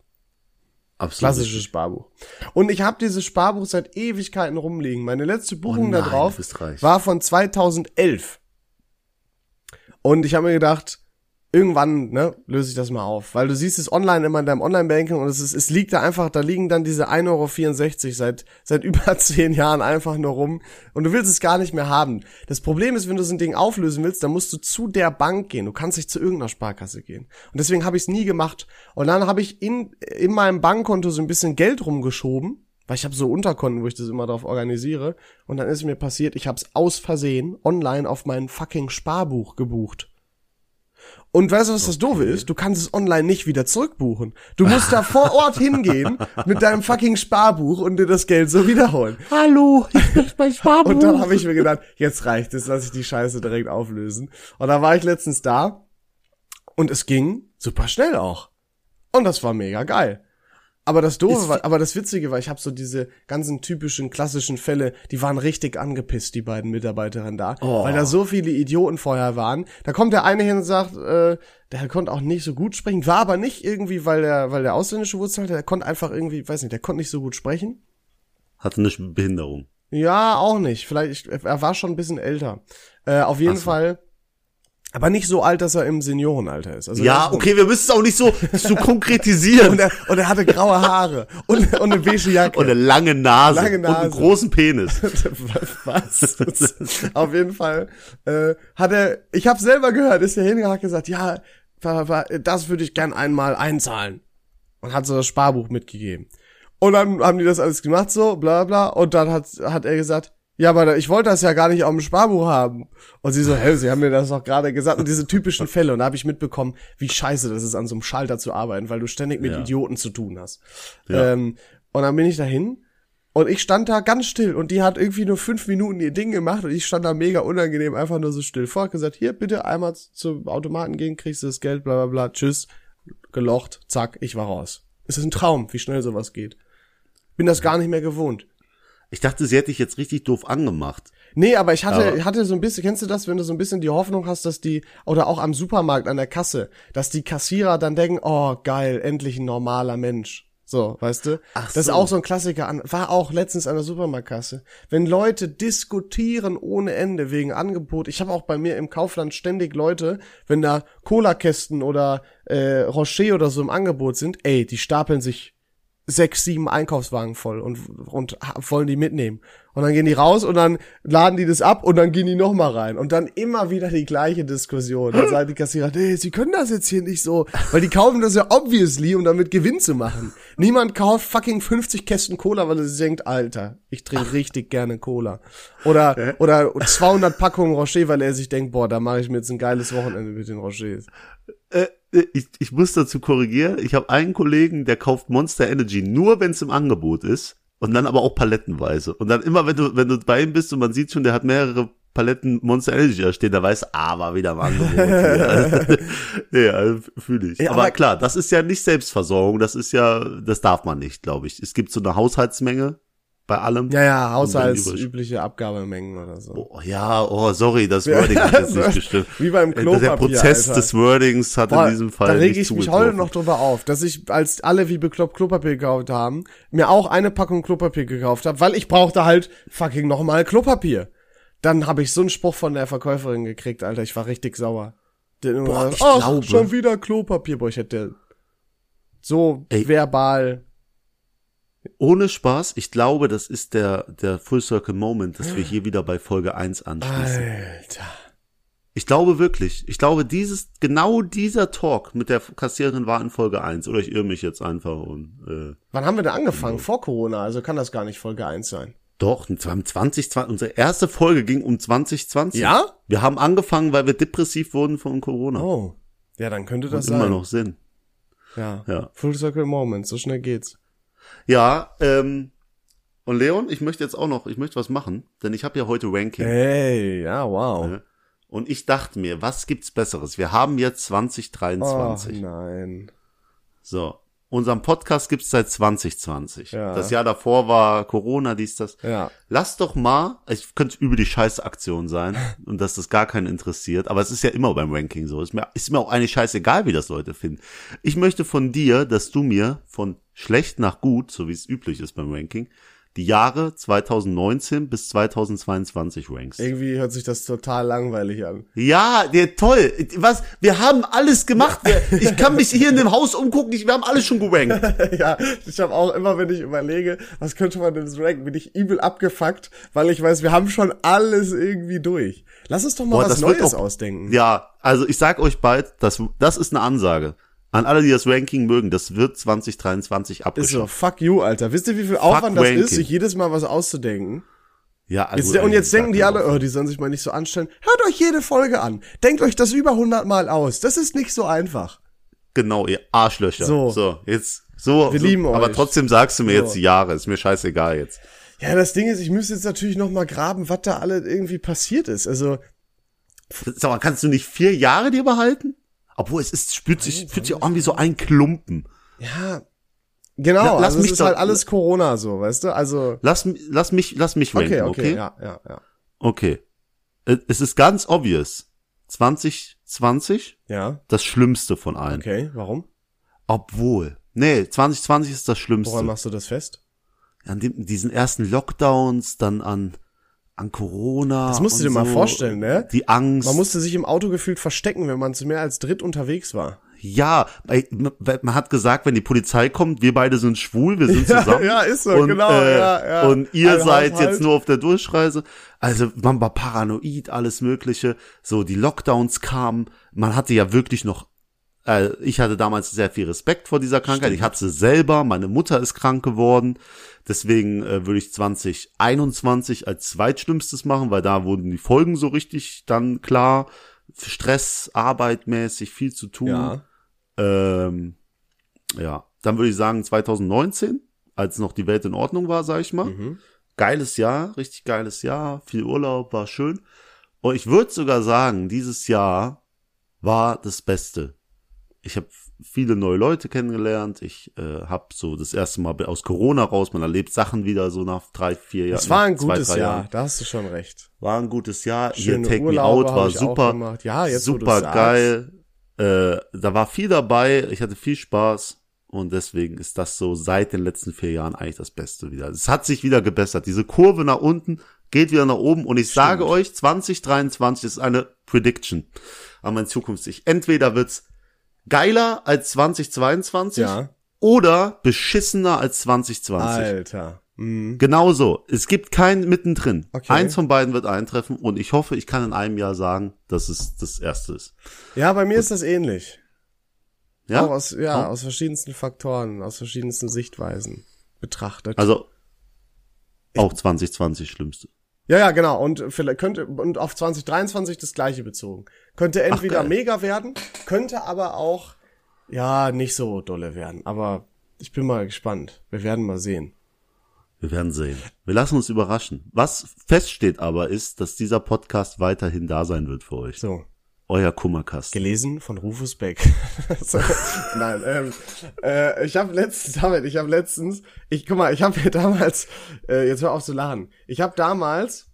[SPEAKER 1] Absolut.
[SPEAKER 2] Klassisches Sparbuch. Und ich habe dieses Sparbuch seit Ewigkeiten rumliegen. Meine letzte Buchung oh nein, da drauf war von 2011. Und ich habe mir gedacht, irgendwann, ne, löse ich das mal auf. Weil du siehst es online immer in deinem Online-Banking und es ist, es liegt da einfach, da liegen dann diese 1,64 Euro seit, seit über zehn Jahren einfach nur rum und du willst es gar nicht mehr haben. Das Problem ist, wenn du so ein Ding auflösen willst, dann musst du zu der Bank gehen. Du kannst nicht zu irgendeiner Sparkasse gehen. Und deswegen habe ich es nie gemacht. Und dann habe ich in, in meinem Bankkonto so ein bisschen Geld rumgeschoben. Weil ich habe so Unterkonten, wo ich das immer drauf organisiere. Und dann ist mir passiert, ich habe es aus Versehen online auf mein fucking Sparbuch gebucht. Und weißt du, was das Doofe ist? Du kannst es online nicht wieder zurückbuchen. Du musst da vor Ort hingehen mit deinem fucking Sparbuch und dir das Geld so wiederholen.
[SPEAKER 1] Hallo, ich bin mein Sparbuch.
[SPEAKER 2] Und dann habe ich mir gedacht, jetzt reicht es, lass ich die Scheiße direkt auflösen. Und da war ich letztens da und es ging super schnell auch. Und das war mega geil. Aber das Doofe war, aber das Witzige war, ich habe so diese ganzen typischen klassischen Fälle, die waren richtig angepisst, die beiden Mitarbeiterinnen da,
[SPEAKER 1] Oh.
[SPEAKER 2] weil da so viele Idioten vorher waren. Da kommt der eine hin und sagt, äh, der konnte auch nicht so gut sprechen, war aber nicht irgendwie, weil der, weil der ausländische Wurzel hatte, der konnte einfach irgendwie, weiß nicht, der konnte nicht so gut sprechen.
[SPEAKER 1] Hatte eine Behinderung.
[SPEAKER 2] Ja, auch nicht. Vielleicht, ich, er war schon ein bisschen älter. Äh, auf jeden
[SPEAKER 1] so.
[SPEAKER 2] Fall. Aber nicht so alt, dass er im Seniorenalter ist. Also
[SPEAKER 1] Ja, okay, wir müssen es auch nicht so, so konkretisieren.
[SPEAKER 2] Und er, und er hatte graue Haare und, und eine beige Jacke.
[SPEAKER 1] Und eine lange Nase.
[SPEAKER 2] Lange
[SPEAKER 1] Und einen
[SPEAKER 2] Nase.
[SPEAKER 1] großen Penis.
[SPEAKER 2] Was? Auf jeden Fall äh, hat er, ich habe selber gehört, ist er hingegangen, hat gesagt, ja, das würde ich gern einmal einzahlen. Und hat so das Sparbuch mitgegeben. Und dann haben die das alles gemacht, so, bla bla. Und dann hat, hat er gesagt, ja, aber ich wollte das ja gar nicht auf dem Sparbuch haben. Und sie so, hä, sie haben mir das doch gerade gesagt. Und diese typischen Fälle. Und da habe ich mitbekommen, wie scheiße das ist, an so einem Schalter zu arbeiten, weil du ständig mit
[SPEAKER 1] Ja.
[SPEAKER 2] Idioten zu tun hast.
[SPEAKER 1] Ja.
[SPEAKER 2] Ähm, und dann bin ich dahin und ich stand da ganz still und die hat irgendwie nur fünf Minuten ihr Ding gemacht und ich stand da mega unangenehm, einfach nur so still. Hat gesagt, hier bitte einmal zum Automaten gehen, kriegst du das Geld, bla bla bla, tschüss, gelocht, zack, ich war raus. Es ist ein Traum, wie schnell sowas geht. Bin das gar nicht mehr gewohnt.
[SPEAKER 1] Ich dachte, sie hätte dich jetzt richtig doof angemacht.
[SPEAKER 2] Nee, aber ich hatte,
[SPEAKER 1] Aber-
[SPEAKER 2] hatte so ein bisschen, kennst du das, wenn du so ein bisschen die Hoffnung hast, dass die, oder auch am Supermarkt an der Kasse, dass die Kassierer dann denken, oh geil, endlich ein normaler Mensch. So, weißt du?
[SPEAKER 1] Ach
[SPEAKER 2] Das ist
[SPEAKER 1] so.
[SPEAKER 2] auch so ein Klassiker, an, war auch letztens an der Supermarktkasse. Wenn Leute diskutieren ohne Ende wegen Angebot, ich habe auch bei mir im Kaufland ständig Leute, wenn da Cola-Kästen oder äh, Rocher oder so im Angebot sind, ey, die stapeln sich sechs, sieben Einkaufswagen voll und, und wollen die mitnehmen. Und dann gehen die raus und dann laden die das ab und dann gehen die noch mal rein. Und dann immer wieder die gleiche Diskussion. Dann sagen die Kassierer, nee, sie können das jetzt hier nicht so. Weil die kaufen das ja obviously, um damit Gewinn zu machen. Niemand kauft fucking 50 Kästen Cola, weil er sich denkt, Alter, ich trinke richtig gerne Cola. Oder, oder 200 Packungen Rocher, weil er sich denkt, boah, da mache ich mir jetzt ein geiles Wochenende mit den Rochers.
[SPEAKER 1] Äh, ich, ich muss dazu korrigieren. Ich habe einen Kollegen, der kauft Monster Energy nur, wenn es im Angebot ist. Und dann aber auch palettenweise. Und dann immer, wenn du, wenn du bei ihm bist und man sieht schon, der hat mehrere Paletten Monster Energy da stehen, da weiß, ah, war wieder im Angebot. ja, also fühle ich.
[SPEAKER 2] Ja,
[SPEAKER 1] aber,
[SPEAKER 2] aber-
[SPEAKER 1] klar, das ist ja nicht Selbstversorgung, das ist ja, das darf man nicht, glaube ich. Es gibt so eine Haushaltsmenge bei allem.
[SPEAKER 2] Ja, ja, haushaltsübliche Abgabemengen oder so.
[SPEAKER 1] Oh, ja, oh, sorry, das Wording hat jetzt nicht gestimmt.
[SPEAKER 2] Wie beim
[SPEAKER 1] Äh, Der
[SPEAKER 2] Klopapier,
[SPEAKER 1] Prozess
[SPEAKER 2] Alter.
[SPEAKER 1] des Wordings hat
[SPEAKER 2] Boah,
[SPEAKER 1] in diesem Fall
[SPEAKER 2] da rege
[SPEAKER 1] nicht
[SPEAKER 2] ich mich heute noch drüber auf, dass ich, als alle wie bekloppt Klopapier gekauft haben, mir auch eine Packung Klopapier gekauft habe, weil ich brauchte halt fucking nochmal Klopapier. Dann habe ich so einen Spruch von der Verkäuferin gekriegt, Alter, ich war richtig sauer. Immer
[SPEAKER 1] Boah, ich
[SPEAKER 2] "Ach,
[SPEAKER 1] glaube-
[SPEAKER 2] schon wieder Klopapier. Boah, ich hätte so
[SPEAKER 1] Ey.
[SPEAKER 2] verbal.
[SPEAKER 1] Ohne Spaß, ich glaube, das ist der, der Full Circle Moment, dass wir hier wieder bei Folge 1 anschließen.
[SPEAKER 2] Alter.
[SPEAKER 1] Ich glaube wirklich, ich glaube, dieses, genau dieser Talk mit der Kassiererin war in Folge 1. Oder ich irre mich jetzt einfach und, äh,
[SPEAKER 2] Wann haben wir denn angefangen? Vor Corona, also kann das gar nicht Folge 1 sein.
[SPEAKER 1] doch, und zwar im 2020, unsere erste Folge ging um 2020.
[SPEAKER 2] Ja?
[SPEAKER 1] Wir haben angefangen, weil wir depressiv wurden von Corona.
[SPEAKER 2] Oh. Ja, dann könnte das
[SPEAKER 1] immer
[SPEAKER 2] sein.
[SPEAKER 1] noch Sinn.
[SPEAKER 2] Ja.
[SPEAKER 1] Ja.
[SPEAKER 2] Full Circle Moment, so schnell geht's.
[SPEAKER 1] Ja, ähm, und Leon, ich möchte jetzt auch noch, ich möchte was machen, denn ich habe ja heute Ranking.
[SPEAKER 2] Hey, ja, wow.
[SPEAKER 1] Ja. Und ich dachte mir, was gibt's Besseres? Wir haben jetzt
[SPEAKER 2] Oh
[SPEAKER 1] 2023.
[SPEAKER 2] nein.
[SPEAKER 1] So. Unseren Podcast gibt's seit 2020.
[SPEAKER 2] Ja.
[SPEAKER 1] Das Jahr davor war Corona, dies, das.
[SPEAKER 2] Ja.
[SPEAKER 1] Lass doch mal, es könnte über die Scheißaktion sein und dass das gar keinen interessiert, aber es ist ja immer beim Ranking so. Ist mir, ist mir auch eigentlich scheißegal, wie das Leute finden. Ich möchte von dir, dass du mir von schlecht nach gut, so wie es üblich ist beim Ranking, die Jahre 2019 bis 2022 rankst.
[SPEAKER 2] Irgendwie hört sich das total langweilig an.
[SPEAKER 1] Ja, der toll. Was? Wir haben alles gemacht. Ich kann mich hier in dem Haus umgucken. Ich, wir haben alles schon gerankt.
[SPEAKER 2] ja, ich habe auch immer, wenn ich überlege, was könnte man denn so ranken, bin ich übel abgefuckt, weil ich weiß, wir haben schon alles irgendwie durch. Lass uns doch mal
[SPEAKER 1] Boah,
[SPEAKER 2] was Neues
[SPEAKER 1] auch-
[SPEAKER 2] ausdenken.
[SPEAKER 1] Ja, also ich sag euch bald, das, das ist eine Ansage. An alle, die das Ranking mögen, das wird 2023
[SPEAKER 2] Ist so,
[SPEAKER 1] abgeschafft.
[SPEAKER 2] fuck you, Alter. Wisst ihr, wie viel Aufwand das
[SPEAKER 1] Ranking.
[SPEAKER 2] ist, sich jedes Mal was auszudenken?
[SPEAKER 1] Ja, also,
[SPEAKER 2] Jetzt, und jetzt denken die alle, oh, die sollen sich mal nicht so anstellen. Hört euch jede Folge an. Denkt euch das über 100 Mal aus. Das ist nicht so einfach.
[SPEAKER 1] Genau, ihr Arschlöcher.
[SPEAKER 2] So.
[SPEAKER 1] So, jetzt, so.
[SPEAKER 2] Wir
[SPEAKER 1] so,
[SPEAKER 2] lieben
[SPEAKER 1] Aber
[SPEAKER 2] euch.
[SPEAKER 1] trotzdem sagst du mir
[SPEAKER 2] So.
[SPEAKER 1] jetzt die Jahre, ist mir scheißegal jetzt.
[SPEAKER 2] Ja, das Ding ist, ich müsste jetzt natürlich noch mal graben, was da alle irgendwie passiert ist. Also,
[SPEAKER 1] Sag mal, kannst du nicht vier Jahre dir behalten? Obwohl, es ist, spürt sich, fühlt sich auch an wie so ein Klumpen.
[SPEAKER 2] ja, genau.
[SPEAKER 1] La- lass
[SPEAKER 2] also
[SPEAKER 1] mich
[SPEAKER 2] ist
[SPEAKER 1] doch-
[SPEAKER 2] halt alles Corona so, weißt du? Also,
[SPEAKER 1] Lass, lass mich, lass mich
[SPEAKER 2] okay,
[SPEAKER 1] ranken,
[SPEAKER 2] okay,
[SPEAKER 1] okay?
[SPEAKER 2] ja, ja, ja.
[SPEAKER 1] Okay. Äh, Es ist ganz obvious. 2020,
[SPEAKER 2] Ja,
[SPEAKER 1] das Schlimmste von allen.
[SPEAKER 2] okay, warum?
[SPEAKER 1] Obwohl. Nee, 2020 ist das Schlimmste.
[SPEAKER 2] Woran machst du das fest?
[SPEAKER 1] an dem, diesen ersten Lockdowns, dann an, an Corona.
[SPEAKER 2] Das musst du dir mal
[SPEAKER 1] so.
[SPEAKER 2] vorstellen, ne?
[SPEAKER 1] Die Angst.
[SPEAKER 2] Man musste sich im Auto gefühlt verstecken, wenn man zu mehr als dritt unterwegs war.
[SPEAKER 1] ja, man hat gesagt, wenn die Polizei kommt, wir beide sind schwul, wir sind zusammen.
[SPEAKER 2] ja, ist so,
[SPEAKER 1] und,
[SPEAKER 2] genau,
[SPEAKER 1] äh,
[SPEAKER 2] ja, ja.
[SPEAKER 1] Und ihr
[SPEAKER 2] Ein
[SPEAKER 1] seid
[SPEAKER 2] Haushalt.
[SPEAKER 1] jetzt nur auf der Durchreise. Also man war paranoid, alles Mögliche. So, die Lockdowns kamen. Man hatte ja wirklich noch, äh, ich hatte damals sehr viel Respekt vor dieser Krankheit. Ich hatte sie selber, meine Mutter ist krank geworden. Deswegen äh, würde ich 2021 als zweitschlimmstes machen, weil da wurden die Folgen so richtig dann klar. Stress, arbeitmäßig, viel zu tun.
[SPEAKER 2] Ja.
[SPEAKER 1] Ähm, ja, dann würde ich sagen 2019, als noch die Welt in Ordnung war, sag ich mal.
[SPEAKER 2] Mhm.
[SPEAKER 1] Geiles Jahr, richtig geiles Jahr, viel Urlaub, war schön. Und ich würde sogar sagen, dieses Jahr war das Beste. Ich habe viele neue Leute kennengelernt. Ich äh, habe so das erste Mal aus Corona raus. Man erlebt Sachen wieder so nach drei, vier Jahren.
[SPEAKER 2] Es war ein
[SPEAKER 1] zwei,
[SPEAKER 2] gutes Jahr,
[SPEAKER 1] Jahren.
[SPEAKER 2] da hast du schon recht.
[SPEAKER 1] War ein gutes Jahr.
[SPEAKER 2] Schöne
[SPEAKER 1] Hier Take
[SPEAKER 2] Urlaube
[SPEAKER 1] Me Out war super.
[SPEAKER 2] Ja, jetzt,
[SPEAKER 1] super geil. Äh, da war viel dabei. Ich hatte viel Spaß. Und deswegen ist das so seit den letzten vier Jahren eigentlich das Beste wieder. Es hat sich wieder gebessert. Diese Kurve nach unten geht wieder nach oben. Und ich sage euch, 2023 ist eine Prediction an meine Zukunft. Ich, entweder wird's geiler als 2022
[SPEAKER 2] Ja.
[SPEAKER 1] oder beschissener als 2020.
[SPEAKER 2] Alter. Mhm.
[SPEAKER 1] Genau so. Es gibt kein mittendrin.
[SPEAKER 2] Okay.
[SPEAKER 1] Eins von beiden wird eintreffen und ich hoffe, ich kann in einem Jahr sagen, dass es das erste ist.
[SPEAKER 2] Ja, bei mir ist das ähnlich.
[SPEAKER 1] Ja?
[SPEAKER 2] Auch aus, ja, aus verschiedensten Faktoren, aus verschiedensten Sichtweisen betrachtet.
[SPEAKER 1] Also auch 2020 schlimmste.
[SPEAKER 2] Ja, ja, genau. Und vielleicht könnte, und auf 2023 das gleiche bezogen. Könnte entweder
[SPEAKER 1] geil.
[SPEAKER 2] mega werden, könnte aber auch, ja, nicht so dolle werden. Aber ich bin mal gespannt. Wir werden mal sehen.
[SPEAKER 1] Wir werden sehen. Wir lassen uns überraschen. Was feststeht aber ist, dass dieser Podcast weiterhin da sein wird für euch.
[SPEAKER 2] So.
[SPEAKER 1] Euer Kummerkast.
[SPEAKER 2] Gelesen von Rufus Beck. so, nein, ähm, äh, ich habe letztens, David, ich habe letztens, ich guck mal, ich habe mir damals, äh, jetzt hör auf zu lachen, ich habe damals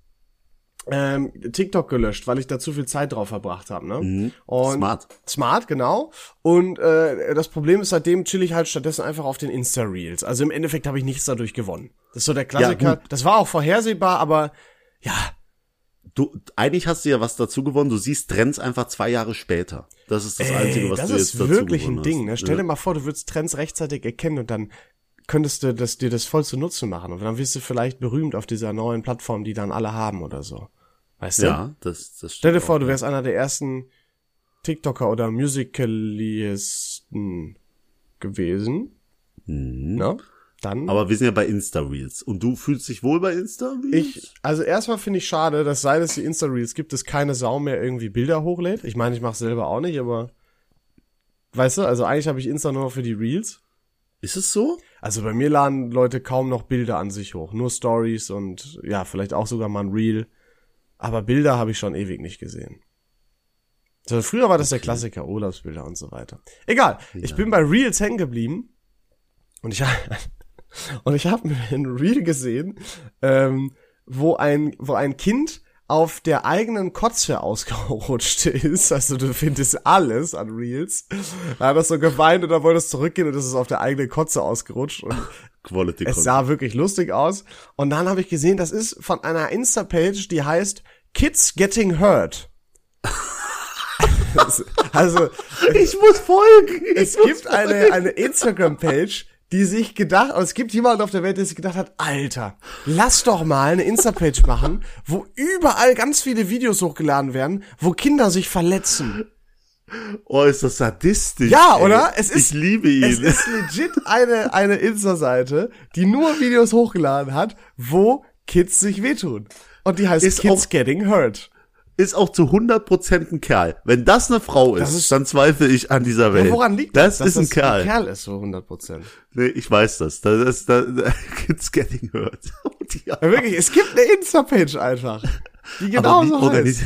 [SPEAKER 2] ähm, TikTok gelöscht, weil ich da zu viel Zeit drauf verbracht habe, ne?
[SPEAKER 1] Mhm.
[SPEAKER 2] Und
[SPEAKER 1] Smart.
[SPEAKER 2] Smart, genau. Und äh, das Problem ist, seitdem chill ich halt stattdessen einfach auf den Insta-Reels. Also im Endeffekt habe ich nichts dadurch gewonnen. Das ist so der Klassiker.
[SPEAKER 1] gut.
[SPEAKER 2] das war auch vorhersehbar, aber ja,
[SPEAKER 1] Du, eigentlich hast du ja was dazu gewonnen. Du siehst Trends einfach zwei Jahre später. Das ist das
[SPEAKER 2] Ey,
[SPEAKER 1] Einzige, was
[SPEAKER 2] das
[SPEAKER 1] du
[SPEAKER 2] ist
[SPEAKER 1] jetzt dazu
[SPEAKER 2] wirklich
[SPEAKER 1] gewonnen
[SPEAKER 2] ein Ding. Ne?
[SPEAKER 1] hast.
[SPEAKER 2] Stell dir
[SPEAKER 1] Ja.
[SPEAKER 2] mal vor, du würdest Trends rechtzeitig erkennen und dann könntest du das, dir das voll zu Nutzen machen. Und dann wirst du vielleicht berühmt auf dieser neuen Plattform, die dann alle haben oder so. Weißt du?
[SPEAKER 1] Ja, das, das
[SPEAKER 2] Stell dir vor, du wärst einer der ersten TikToker oder Musicalisten gewesen. Ne? Dann.
[SPEAKER 1] Aber wir sind ja bei Insta-Reels. Und du fühlst dich wohl bei Insta-Reels?
[SPEAKER 2] Ich, also erstmal finde ich schade, dass seit es die Insta-Reels gibt, es keine Sau mehr irgendwie Bilder hochlädt. Ich meine, ich mache selber auch nicht, aber weißt du, also eigentlich habe ich Insta nur noch für die Reels.
[SPEAKER 1] Ist es so?
[SPEAKER 2] Also bei mir laden Leute kaum noch Bilder an sich hoch, nur Stories und ja, vielleicht auch sogar mal ein Reel. Aber Bilder habe ich schon ewig nicht gesehen. Also früher war das der Klassiker, Urlaubsbilder und so weiter. Egal, ich bin bei Reels hängen geblieben und ich und ich habe ein Reel gesehen, ähm, wo ein wo ein Kind auf der eigenen Kotze ausgerutscht ist. Also du findest alles an Reels. Da hat er so geweint und dann wollte es zurückgehen und es ist auf der eigenen Kotze ausgerutscht. Und
[SPEAKER 1] Quality
[SPEAKER 2] es sah wirklich lustig aus. Und dann habe ich gesehen, das ist von einer Insta-Page, die heißt Kids Getting Hurt. also,
[SPEAKER 1] Ich muss folgen.
[SPEAKER 2] es
[SPEAKER 1] Ich muss
[SPEAKER 2] gibt eine, eine Instagram-Page, die sich gedacht, also es gibt jemanden auf der Welt, der sich gedacht hat, Alter, lass doch mal eine Insta-Page machen, wo überall ganz viele Videos hochgeladen werden, wo Kinder sich verletzen.
[SPEAKER 1] Oh, ist das sadistisch.
[SPEAKER 2] Ja,
[SPEAKER 1] ey.
[SPEAKER 2] oder? Es ist-
[SPEAKER 1] ich liebe ihn.
[SPEAKER 2] Es ist legit eine, eine Insta-Seite, die nur Videos hochgeladen hat, wo Kids sich wehtun. Und die heißt
[SPEAKER 1] Ist
[SPEAKER 2] Kids
[SPEAKER 1] auch-
[SPEAKER 2] Getting Hurt.
[SPEAKER 1] Ist auch zu 100% ein Kerl. Wenn das eine Frau ist,
[SPEAKER 2] Das ist-
[SPEAKER 1] dann zweifle ich an dieser Welt.
[SPEAKER 2] Ja, woran liegt
[SPEAKER 1] das?
[SPEAKER 2] das?
[SPEAKER 1] ist ein
[SPEAKER 2] Dass
[SPEAKER 1] Kerl.
[SPEAKER 2] Ein Kerl ist so 100 Prozent.
[SPEAKER 1] Nee, ich weiß das. Das ist, das, Kids getting hurt. Die-
[SPEAKER 2] Ja, wirklich, es gibt eine Insta-Page einfach. Die genau
[SPEAKER 1] wie,
[SPEAKER 2] so heißt.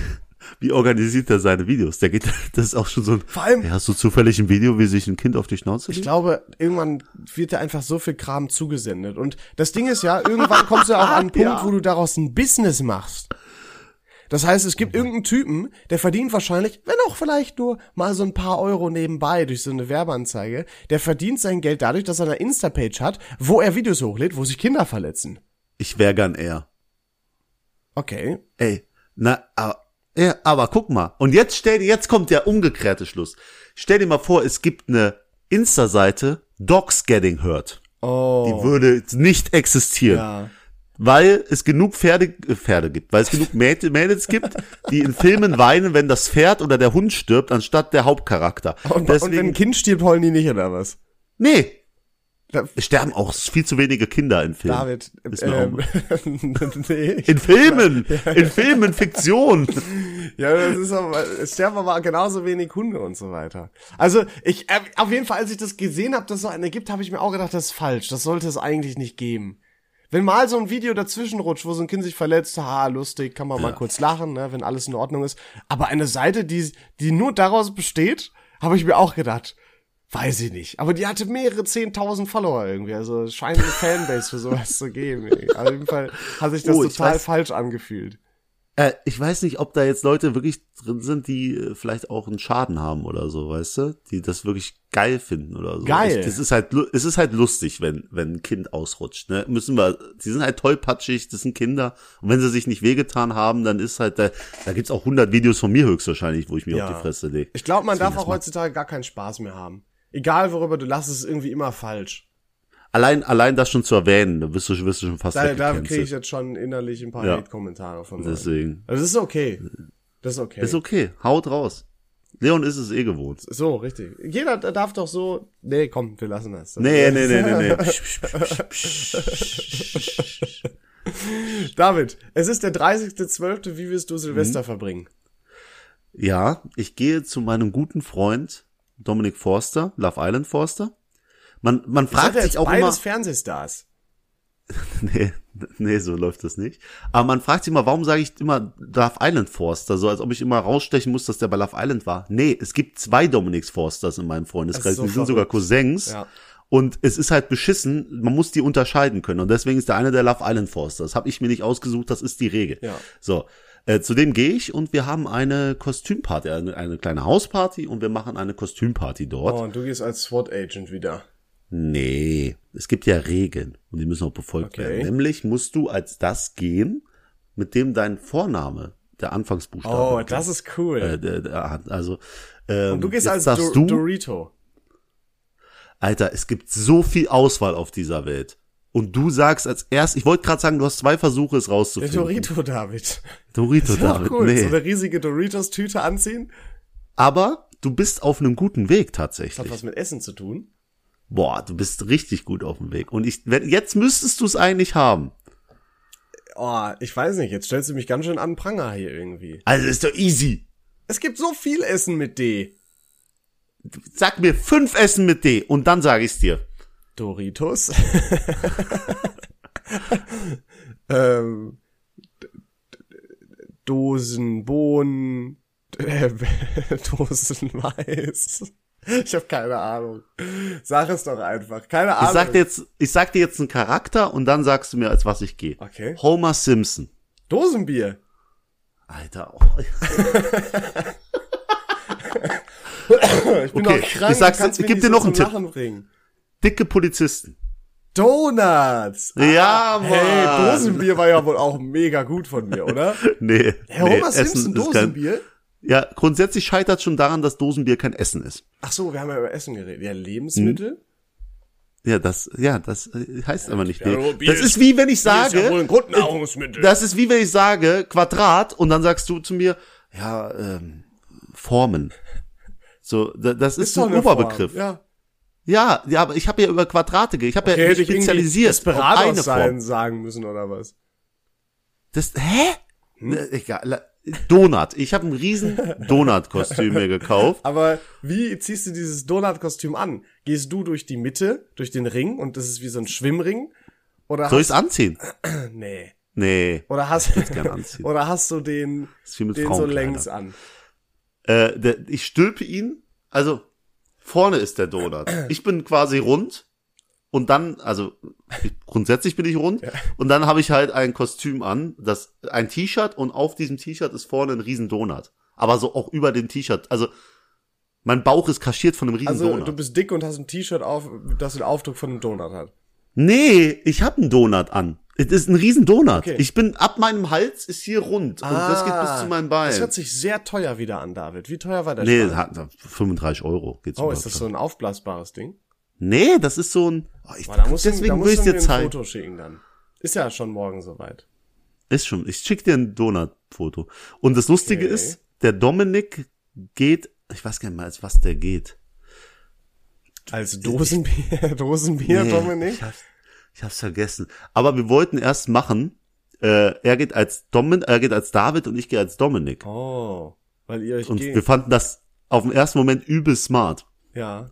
[SPEAKER 1] wie organisiert er seine Videos? Der geht, das ist auch schon so ein,
[SPEAKER 2] Vor allem-
[SPEAKER 1] ja, hast du zufällig ein Video, wie sich ein Kind auf die Schnauze
[SPEAKER 2] Ich
[SPEAKER 1] legt?
[SPEAKER 2] glaube, irgendwann wird dir einfach so viel Kram zugesendet. Und das Ding ist ja, irgendwann kommst du auch an einen Punkt,
[SPEAKER 1] Ja.
[SPEAKER 2] wo du daraus ein Business machst. Das heißt, es gibt irgendeinen Typen, der verdient wahrscheinlich, wenn auch vielleicht nur mal so ein paar Euro nebenbei durch so eine Werbeanzeige, der verdient sein Geld dadurch, dass er eine Insta-Page hat, wo er Videos hochlädt, wo sich Kinder verletzen.
[SPEAKER 1] Ich wäre gern er.
[SPEAKER 2] Okay.
[SPEAKER 1] Ey, na, aber, ja, aber guck mal. Und jetzt stell dir, jetzt kommt der umgekehrte Schluss. Stell dir mal vor, es gibt eine Insta-Seite, Dogs Getting Hurt.
[SPEAKER 2] Oh.
[SPEAKER 1] Die würde nicht existieren.
[SPEAKER 2] ja.
[SPEAKER 1] Weil es genug Pferde, äh, Pferde gibt, weil es genug Mäd- Mädels gibt, die in Filmen weinen, wenn das Pferd oder der Hund stirbt, anstatt der Hauptcharakter.
[SPEAKER 2] Und, und
[SPEAKER 1] Deswegen,
[SPEAKER 2] wenn ein Kind stirbt, heulen die nicht, oder was?
[SPEAKER 1] nee, es sterben auch viel zu wenige Kinder in Filmen.
[SPEAKER 2] David, ähm, nee.
[SPEAKER 1] In Filmen, in Filmen, Fiktion.
[SPEAKER 2] Ja, das ist aber, es sterben aber genauso wenig Hunde und so weiter. Also, ich, äh, auf jeden Fall, als ich das gesehen habe, dass es so eine gibt, habe ich mir auch gedacht, das ist falsch. Das sollte es eigentlich nicht geben. Wenn mal so ein Video dazwischen rutscht, wo so ein Kind sich verletzt, ha, lustig, kann man mal kurz lachen, ne, wenn alles in Ordnung ist. Aber eine Seite, die, die nur daraus besteht, habe ich mir auch gedacht, weiß ich nicht. Aber die hatte mehrere zehntausend Follower irgendwie. Also scheint eine Fanbase für sowas zu geben. Auf jeden Fall hat sich das
[SPEAKER 1] Oh,
[SPEAKER 2] total falsch angefühlt.
[SPEAKER 1] Äh, ich weiß nicht, ob da jetzt Leute wirklich drin sind, die äh, vielleicht auch einen Schaden haben oder so, weißt du? Die das wirklich geil finden oder so.
[SPEAKER 2] Geil.
[SPEAKER 1] Ich, das ist halt, es ist halt lustig, wenn, wenn ein Kind ausrutscht, ne? Müssen wir, die sind halt tollpatschig, das sind Kinder. Und wenn sie sich nicht wehgetan haben, dann ist halt, da, da gibt's auch 100 Videos von mir höchstwahrscheinlich, wo ich mir
[SPEAKER 2] Ja.
[SPEAKER 1] auf die Fresse lege.
[SPEAKER 2] Ich glaube, man darf
[SPEAKER 1] das
[SPEAKER 2] auch heutzutage gar keinen Spaß mehr haben. Egal worüber du lachst, es ist irgendwie immer falsch.
[SPEAKER 1] Allein, allein das schon zu erwähnen, da wirst du, wirst du schon fast
[SPEAKER 2] Da, da kriege ich jetzt schon innerlich ein paar
[SPEAKER 1] Ja.
[SPEAKER 2] Hate-Kommentare von.
[SPEAKER 1] Deswegen.
[SPEAKER 2] Also das ist okay. Das ist okay.
[SPEAKER 1] Ist okay, haut raus. Leon ist es eh gewohnt.
[SPEAKER 2] So, richtig. Jeder darf doch so. Nee, komm, wir lassen das.
[SPEAKER 1] Nee, nee, nee, nee, nee.
[SPEAKER 2] David, es ist der 30.12. Wie wirst du Silvester
[SPEAKER 1] Mhm.
[SPEAKER 2] verbringen?
[SPEAKER 1] Ja, ich gehe zu meinem guten Freund Dominik Forster, Love Island Forster. Man, man fragt sich auch immer,
[SPEAKER 2] beides Fernsehstars.
[SPEAKER 1] nee, nee, so läuft das nicht. Aber man fragt sich immer, warum sage ich immer Love Island Forster, so als ob ich immer rausstechen muss, dass der bei Love Island war. Nee, es gibt zwei Dominiks Forsters in meinem Freundeskreis,
[SPEAKER 2] ist
[SPEAKER 1] die
[SPEAKER 2] so
[SPEAKER 1] sind sogar. Cousins.
[SPEAKER 2] Ja.
[SPEAKER 1] Und es ist halt beschissen, man muss die unterscheiden können. Und deswegen ist der eine der Love Island Forster. Das habe ich mir nicht ausgesucht, das ist die Regel.
[SPEAKER 2] Ja.
[SPEAKER 1] So, äh, zu dem gehe ich und wir haben eine Kostümparty, eine, eine kleine Hausparty und wir machen eine Kostümparty dort.
[SPEAKER 2] Oh, und du gehst als SWAT-Agent wieder.
[SPEAKER 1] Nee, es gibt ja Regeln und die müssen auch befolgt
[SPEAKER 2] Okay.
[SPEAKER 1] werden. Nämlich musst du als das gehen, mit dem dein Vorname, der Anfangsbuchstabe.
[SPEAKER 2] Oh,
[SPEAKER 1] beginnt.
[SPEAKER 2] das ist cool.
[SPEAKER 1] äh, der, der, hat. also ähm,
[SPEAKER 2] und du gehst als Do
[SPEAKER 1] du,
[SPEAKER 2] Dorito.
[SPEAKER 1] Alter, es gibt so viel Auswahl auf dieser Welt. Und du sagst als erst, ich wollte gerade sagen, du hast zwei Versuche, es
[SPEAKER 2] Der
[SPEAKER 1] rauszufinden.
[SPEAKER 2] Dorito, David.
[SPEAKER 1] Dorito,
[SPEAKER 2] Das ist doch
[SPEAKER 1] David,
[SPEAKER 2] cool.
[SPEAKER 1] nee.
[SPEAKER 2] So eine riesige Doritos-Tüte anziehen.
[SPEAKER 1] Aber du bist auf einem guten Weg
[SPEAKER 2] Hat
[SPEAKER 1] tatsächlich.
[SPEAKER 2] was mit Essen zu tun.
[SPEAKER 1] Boah, du bist richtig gut auf dem Weg. Und ich, wenn, jetzt müsstest du es eigentlich haben.
[SPEAKER 2] Oh, ich weiß nicht, jetzt stellst du mich ganz schön an den Pranger hier irgendwie.
[SPEAKER 1] Also ist doch easy.
[SPEAKER 2] Es gibt so viel Essen mit D.
[SPEAKER 1] Sag mir fünf Essen mit D und dann sage ich's dir.
[SPEAKER 2] Doritos. ähm, Dosen Bohnen. Äh, Dosen Mais. Ich habe keine Ahnung. Sag es doch einfach. Keine Ahnung.
[SPEAKER 1] Ich sag dir jetzt, ich sag dir jetzt einen Charakter und dann sagst du mir, als was ich gehe.
[SPEAKER 2] Okay.
[SPEAKER 1] Homer Simpson.
[SPEAKER 2] Dosenbier.
[SPEAKER 1] Alter, oh.
[SPEAKER 2] Ich bin
[SPEAKER 1] Okay,
[SPEAKER 2] doch krank.
[SPEAKER 1] ich sag's-
[SPEAKER 2] kannst
[SPEAKER 1] ich geb dir noch einen Tipp.
[SPEAKER 2] Bringen.
[SPEAKER 1] dicke Polizisten.
[SPEAKER 2] Donuts.
[SPEAKER 1] Ja, Mann.
[SPEAKER 2] Hey, Dosenbier war ja wohl auch mega gut von mir, oder?
[SPEAKER 1] Nee.
[SPEAKER 2] Herr
[SPEAKER 1] nee,
[SPEAKER 2] Homer
[SPEAKER 1] Essen
[SPEAKER 2] Simpson,
[SPEAKER 1] ist kein-
[SPEAKER 2] Dosenbier?
[SPEAKER 1] Ja, grundsätzlich scheitert schon daran, dass Dosenbier kein Essen ist.
[SPEAKER 2] Ach so, wir haben ja über Essen geredet. Ja, Lebensmittel?
[SPEAKER 1] Ja, das, ja, das äh, heißt aber nicht.
[SPEAKER 2] Ja, Bier
[SPEAKER 1] Das
[SPEAKER 2] ist-
[SPEAKER 1] ist wie wenn ich
[SPEAKER 2] ist ja
[SPEAKER 1] sage,
[SPEAKER 2] wohl ein Grundnahrungsmittel.
[SPEAKER 1] das ist wie wenn ich sage Quadrat und dann sagst du zu mir, ja, ähm, Formen. So, da- das ist,
[SPEAKER 2] doch
[SPEAKER 1] ein
[SPEAKER 2] eine
[SPEAKER 1] Oberbegriff.
[SPEAKER 2] Form, Ja.
[SPEAKER 1] Ja, ja, aber ich habe ja über Quadrate geredet. Ich habe
[SPEAKER 2] Okay,
[SPEAKER 1] ja mich
[SPEAKER 2] ich
[SPEAKER 1] spezialisiert auf
[SPEAKER 2] Desperados
[SPEAKER 1] eine
[SPEAKER 2] sein
[SPEAKER 1] Form.
[SPEAKER 2] sagen müssen oder was?
[SPEAKER 1] Das, hä? Ne, egal. Donut. Ich habe ein riesen Donut-Kostüm mir gekauft.
[SPEAKER 2] Aber wie ziehst du dieses Donut-Kostüm an? Gehst du durch die Mitte, durch den Ring und das ist wie so ein Schwimmring? Oder
[SPEAKER 1] Soll ich's anziehen?
[SPEAKER 2] nee.
[SPEAKER 1] Nee.
[SPEAKER 2] Oder hast,
[SPEAKER 1] anziehen.
[SPEAKER 2] oder hast du den, den so längs an?
[SPEAKER 1] Äh, der, ich stülpe ihn, also vorne ist der Donut. Ich bin quasi rund und dann, also ich, grundsätzlich bin ich rund und dann habe ich halt ein Kostüm an, das ein T-Shirt und auf diesem T-Shirt ist vorne ein riesen Donut. Aber so auch über dem T-Shirt, also mein Bauch ist kaschiert von einem riesen
[SPEAKER 2] Also du bist dick und hast ein T-Shirt auf, das den Aufdruck von einem Donut hat.
[SPEAKER 1] Nee, ich habe einen Donut an. Es ist ein riesen Donut.
[SPEAKER 2] Okay.
[SPEAKER 1] Ich bin ab meinem Hals ist hier rund und das geht bis zu meinem Bein.
[SPEAKER 2] Ah, Das hört sich sehr teuer wieder an, David. Wie teuer war der
[SPEAKER 1] nee, hat 35 Euro geht's
[SPEAKER 2] Oh, ist das so ein aufblasbares Ding?
[SPEAKER 1] Nee, das ist so ein. Oh, ich,
[SPEAKER 2] Boah, musst du,
[SPEAKER 1] deswegen
[SPEAKER 2] musst
[SPEAKER 1] will ich
[SPEAKER 2] du
[SPEAKER 1] dir
[SPEAKER 2] mir ein
[SPEAKER 1] zeigen.
[SPEAKER 2] Foto schicken dann. Ist ja schon morgen soweit.
[SPEAKER 1] Ist schon. Ich schick dir ein Donut-Foto. Und das Lustige
[SPEAKER 2] Okay.
[SPEAKER 1] ist, der Dominik geht, ich weiß gar nicht mal, als was der geht.
[SPEAKER 2] Als Dosenbier, Dosenbier,
[SPEAKER 1] Nee,
[SPEAKER 2] Dominik?
[SPEAKER 1] Ich hab's, ich hab's vergessen. Aber wir wollten erst machen, äh, er geht als Domin, er geht als David und ich gehe als Dominik.
[SPEAKER 2] Oh, weil ihr euch
[SPEAKER 1] und
[SPEAKER 2] geht.
[SPEAKER 1] wir fanden das auf den ersten Moment übel smart.
[SPEAKER 2] Ja.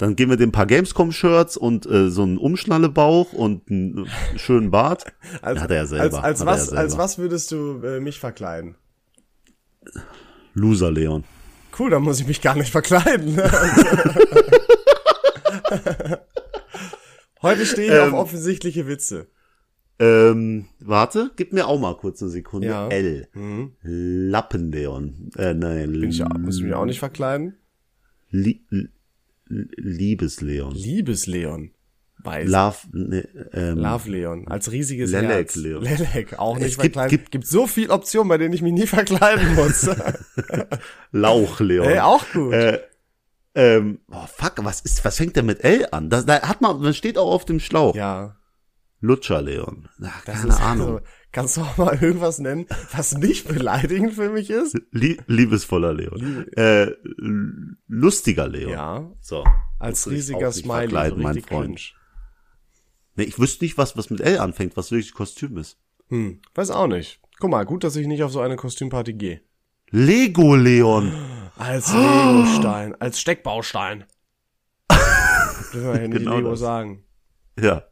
[SPEAKER 1] Dann geben wir dem ein paar Gamescom-Shirts und äh, so einen Umschnallebauch und einen schönen Bart.
[SPEAKER 2] Als,
[SPEAKER 1] hat er ja selber.
[SPEAKER 2] Als, als was,
[SPEAKER 1] selber.
[SPEAKER 2] als was würdest du äh, mich verkleiden?
[SPEAKER 1] Loser Leon.
[SPEAKER 2] Cool, dann muss ich mich gar nicht verkleiden. Heute stehe ich
[SPEAKER 1] Ähm.
[SPEAKER 2] auf offensichtliche Witze.
[SPEAKER 1] Ähm, warte, gib mir auch mal kurz eine Sekunde.
[SPEAKER 2] Ja.
[SPEAKER 1] L.
[SPEAKER 2] Mhm.
[SPEAKER 1] Lappenleon. Äh, nein,
[SPEAKER 2] Bin ich, muss ich mich auch nicht verkleiden?
[SPEAKER 1] Lie Liebesleon.
[SPEAKER 2] Liebesleon. Weiß.
[SPEAKER 1] Love, ne, ähm,
[SPEAKER 2] Love Leon. Als riesiges
[SPEAKER 1] Lelek
[SPEAKER 2] Herz.
[SPEAKER 1] Leon.
[SPEAKER 2] Lelek. Auch nicht
[SPEAKER 1] Es gibt-
[SPEAKER 2] verkleiden.
[SPEAKER 1] gibt-
[SPEAKER 2] gibt so viel Optionen, bei denen ich mich nie verkleiden muss.
[SPEAKER 1] Lauchleon.
[SPEAKER 2] Ey, auch gut.
[SPEAKER 1] Äh, ähm, oh, fuck, was ist, was fängt denn mit L an? Das, da hat man, man steht auch auf dem Schlauch.
[SPEAKER 2] ja.
[SPEAKER 1] Lutscherleon. Ach,
[SPEAKER 2] Das
[SPEAKER 1] keine Ahnung.
[SPEAKER 2] Also, kannst du auch mal irgendwas nennen, was nicht beleidigend für mich ist?
[SPEAKER 1] Lie liebesvoller Leon. Äh, l- lustiger Leon.
[SPEAKER 2] Ja.
[SPEAKER 1] So.
[SPEAKER 2] Als riesiger Smiley, so
[SPEAKER 1] mein Freund.
[SPEAKER 2] cringe.
[SPEAKER 1] Nee, ich wüsste nicht, was, was mit L anfängt, was wirklich Kostüm ist.
[SPEAKER 2] Hm, weiß auch nicht. Guck mal, gut, dass ich nicht auf so eine Kostümparty gehe.
[SPEAKER 1] Lego Leon.
[SPEAKER 2] Als Legostein, als Steckbaustein. Dürfen wir ja nicht
[SPEAKER 1] Genau
[SPEAKER 2] Lego
[SPEAKER 1] das.
[SPEAKER 2] sagen.
[SPEAKER 1] Ja.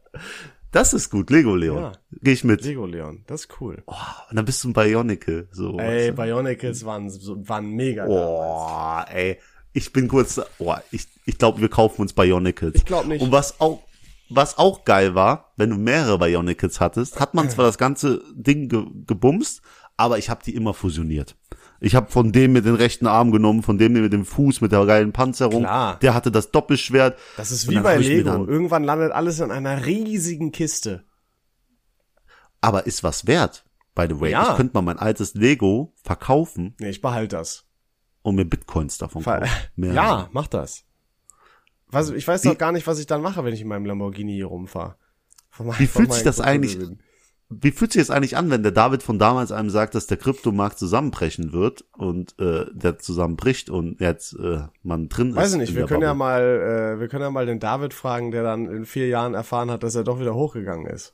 [SPEAKER 1] Das ist gut, Lego Leon.
[SPEAKER 2] Ja.
[SPEAKER 1] Geh ich mit.
[SPEAKER 2] Lego Leon, das ist cool.
[SPEAKER 1] Oh, und dann bist du ein Bionicle. So.
[SPEAKER 2] Ey? Bionicles waren, waren mega.
[SPEAKER 1] Oh, ey. Ich bin kurz, oh, ich, ich glaube, wir kaufen uns Bionicles.
[SPEAKER 2] Ich glaub nicht.
[SPEAKER 1] Und was auch, was auch geil war, wenn du mehrere Bionicles hattest, hat man zwar das ganze Ding ge gebumst, aber ich habe die immer fusioniert. Ich habe von dem mit den rechten Arm genommen, von dem mit dem Fuß, mit der geilen Panzerung.
[SPEAKER 2] Klar.
[SPEAKER 1] Der hatte das Doppelschwert.
[SPEAKER 2] Das ist wie bei Lego. Irgendwann landet alles in einer riesigen Kiste.
[SPEAKER 1] Aber ist was wert, by the way.
[SPEAKER 2] Ja.
[SPEAKER 1] Ich könnte mal mein altes Lego verkaufen
[SPEAKER 2] Nee, ich behalte das.
[SPEAKER 1] und mir Bitcoins davon
[SPEAKER 2] Ver
[SPEAKER 1] kaufen.
[SPEAKER 2] Ja, mach das. Was, ich weiß doch gar nicht, was ich dann mache, wenn ich in meinem Lamborghini hier rumfahre.
[SPEAKER 1] Wie fühlt sich das eigentlich-
[SPEAKER 2] Kryptogewinn.
[SPEAKER 1] Wie fühlt sich das eigentlich an, wenn der David von damals einem sagt, dass der Kryptomarkt zusammenbrechen wird und äh, der zusammenbricht und jetzt äh, man drin ist?
[SPEAKER 2] Weiß ich nicht, wir können ja
[SPEAKER 1] Bubble?
[SPEAKER 2] mal, äh, wir können ja mal den David fragen, der dann in vier Jahren erfahren hat, dass er doch wieder hochgegangen ist.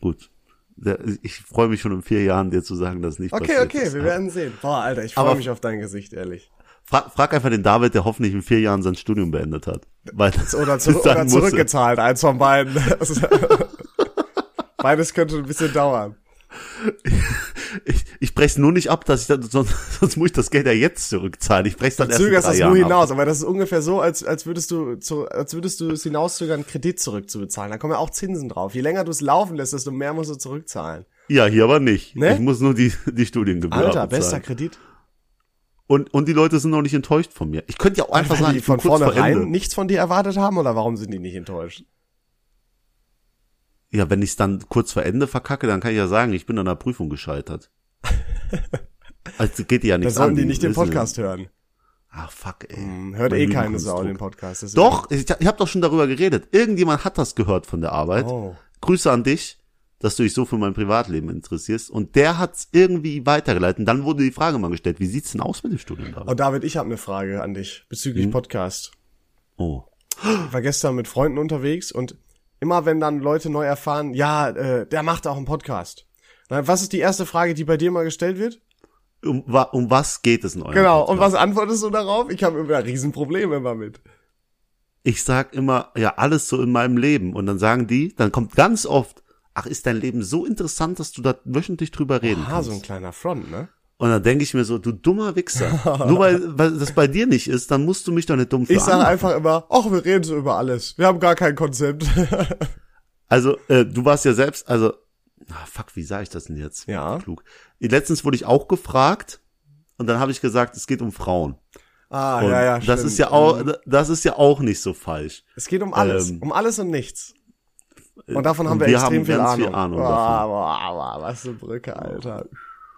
[SPEAKER 1] Gut. Der, ich freue mich schon in vier Jahren, dir zu sagen, dass nicht
[SPEAKER 2] Okay,
[SPEAKER 1] passiert
[SPEAKER 2] okay,
[SPEAKER 1] ist.
[SPEAKER 2] wir werden sehen. Boah, Alter, ich freue mich auf dein Gesicht, ehrlich.
[SPEAKER 1] Frag, frag einfach den David, der hoffentlich in vier Jahren sein Studium beendet hat. Weil
[SPEAKER 2] Oder, zu, oder
[SPEAKER 1] er-
[SPEAKER 2] zurückgezahlt, eins von beiden. Beides könnte ein bisschen dauern.
[SPEAKER 1] Ich, ich brech's nur nicht ab, dass ich dann, sonst, sonst muss ich das Geld ja jetzt zurückzahlen. Ich brech's dann
[SPEAKER 2] Du
[SPEAKER 1] erst
[SPEAKER 2] zögerst das nur
[SPEAKER 1] Jahren ab.
[SPEAKER 2] hinaus, aber das ist ungefähr so, als, als würdest du, zu, als würdest du es hinauszögern, Kredit zurückzubezahlen. Da kommen ja auch Zinsen drauf. Je länger du es laufen lässt, desto mehr musst du zurückzahlen.
[SPEAKER 1] Ja, hier aber nicht.
[SPEAKER 2] Ne?
[SPEAKER 1] Ich muss nur die, die Studiengebühr
[SPEAKER 2] Alter,
[SPEAKER 1] abbezahlen.
[SPEAKER 2] bester Kredit.
[SPEAKER 1] Und, und die Leute sind noch nicht enttäuscht von mir. Ich könnte ja auch einfach sagen,
[SPEAKER 2] die von
[SPEAKER 1] vor
[SPEAKER 2] vornherein nichts von dir erwartet haben oder warum sind die nicht enttäuscht?
[SPEAKER 1] Ja, wenn ich es dann kurz vor Ende verkacke, dann kann ich ja sagen, ich bin an der Prüfung gescheitert. also geht die ja
[SPEAKER 2] Da
[SPEAKER 1] nichts
[SPEAKER 2] sollen
[SPEAKER 1] an.
[SPEAKER 2] die nicht den Podcast hören.
[SPEAKER 1] Ah, fuck, ey.
[SPEAKER 2] Hm, Hört
[SPEAKER 1] Mein
[SPEAKER 2] eh keine Sau den Podcast. deswegen-
[SPEAKER 1] Doch, ich, ich habe doch schon darüber geredet. Irgendjemand hat das gehört von der Arbeit.
[SPEAKER 2] Oh.
[SPEAKER 1] Grüße an dich, dass du dich so für mein Privatleben interessierst. Und der hat's irgendwie weitergeleitet. Und dann wurde die Frage mal gestellt, wie sieht's denn aus mit dem Studium?
[SPEAKER 2] Oh, David, ich habe eine Frage an dich bezüglich Podcast.
[SPEAKER 1] Oh.
[SPEAKER 2] Ich war gestern mit Freunden unterwegs und immer wenn dann Leute neu erfahren, ja, äh, der macht auch einen Podcast. Na, was ist die erste Frage, die bei dir mal gestellt wird?
[SPEAKER 1] Um, wa- um was geht es in eurem
[SPEAKER 2] Genau, und
[SPEAKER 1] Podcast?
[SPEAKER 2] was antwortest du darauf? Ich habe immer Riesenprobleme immer mit.
[SPEAKER 1] Ich sag immer, ja, alles so in meinem Leben. Und dann sagen die, dann kommt ganz oft, ach, ist dein Leben so interessant, dass du da wöchentlich drüber reden
[SPEAKER 2] Ah,
[SPEAKER 1] kannst.
[SPEAKER 2] so ein kleiner Front, ne?
[SPEAKER 1] Und dann denke ich mir so, du dummer Wichser. Nur weil, weil das bei dir nicht ist, dann musst du mich doch nicht dumm
[SPEAKER 2] Ich sage einfach immer, ach, wir reden so über alles. Wir haben gar kein Konzept.
[SPEAKER 1] Also, äh, du warst ja selbst, also, ah, fuck, wie sage ich das denn jetzt?
[SPEAKER 2] Ja.
[SPEAKER 1] Klug. Letztens wurde ich auch gefragt und dann habe ich gesagt, es geht um Frauen.
[SPEAKER 2] ah,
[SPEAKER 1] Und
[SPEAKER 2] ja, ja,
[SPEAKER 1] das
[SPEAKER 2] stimmt.
[SPEAKER 1] ist ja auch, das ist ja auch nicht so falsch.
[SPEAKER 2] Es geht um alles,
[SPEAKER 1] ähm,
[SPEAKER 2] um alles und nichts. Und davon haben wir,
[SPEAKER 1] wir
[SPEAKER 2] extrem
[SPEAKER 1] haben
[SPEAKER 2] viel
[SPEAKER 1] ganz
[SPEAKER 2] Ahnung.
[SPEAKER 1] viel Ahnung
[SPEAKER 2] boah,
[SPEAKER 1] davon.
[SPEAKER 2] boah, boah, was eine Brücke, Alter.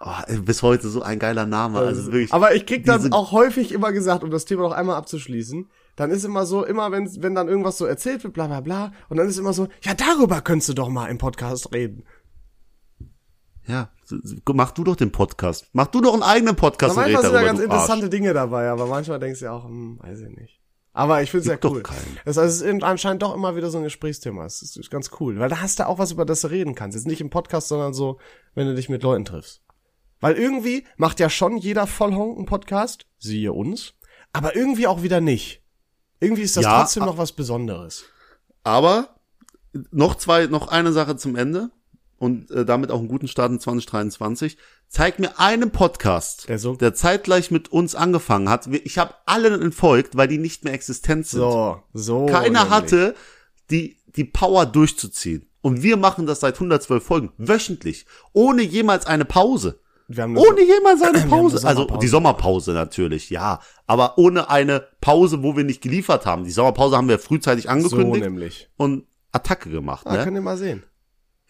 [SPEAKER 1] Oh, bis heute so ein geiler Name. Also wirklich.
[SPEAKER 2] Aber ich krieg
[SPEAKER 1] diese-
[SPEAKER 2] auch häufig immer gesagt, um das Thema noch einmal abzuschließen, dann ist immer so, immer wenn, wenn dann irgendwas so erzählt wird, bla bla bla, und dann ist immer so, ja, darüber könntest du doch mal im Podcast reden.
[SPEAKER 1] Ja, mach du doch den Podcast. Mach du doch einen eigenen Podcast
[SPEAKER 2] Da
[SPEAKER 1] und red
[SPEAKER 2] manchmal sind da ganz interessante
[SPEAKER 1] Arsch.
[SPEAKER 2] Dinge dabei, aber manchmal denkst du ja auch, hm, weiß ich nicht. Aber ich find's ja
[SPEAKER 1] Gibt doch
[SPEAKER 2] cool. Das heißt, es ist anscheinend doch immer wieder so ein Gesprächsthema. Es ist, ist ganz cool, weil da hast du auch was, über das du reden kannst. Jetzt nicht im Podcast, sondern so, wenn du dich mit Leuten triffst. Weil irgendwie macht ja schon jeder Vollhonk einen Podcast, siehe uns, aber irgendwie auch wieder nicht. Irgendwie ist das
[SPEAKER 1] Ja,
[SPEAKER 2] trotzdem noch was Besonderes.
[SPEAKER 1] Aber noch zwei, noch eine Sache zum Ende und äh, damit auch einen guten Start in 2023. Zeig mir einen Podcast,
[SPEAKER 2] Der so-
[SPEAKER 1] der zeitgleich mit uns angefangen hat. Ich habe alle entfolgt, weil die nicht mehr existent sind.
[SPEAKER 2] So, so.
[SPEAKER 1] Keiner
[SPEAKER 2] nämlich.
[SPEAKER 1] hatte die, die Power durchzuziehen. Und wir machen das seit 112 Folgen, wöchentlich, ohne jemals eine Pause. Ohne jemals eine Pause.
[SPEAKER 2] eine
[SPEAKER 1] Also die Sommerpause natürlich, ja. Aber ohne eine Pause, wo wir nicht geliefert haben. Die Sommerpause haben wir frühzeitig
[SPEAKER 2] so
[SPEAKER 1] angekündigt
[SPEAKER 2] nämlich.
[SPEAKER 1] und Attacke gemacht.
[SPEAKER 2] Ah,
[SPEAKER 1] ne?
[SPEAKER 2] könnt ihr mal sehen.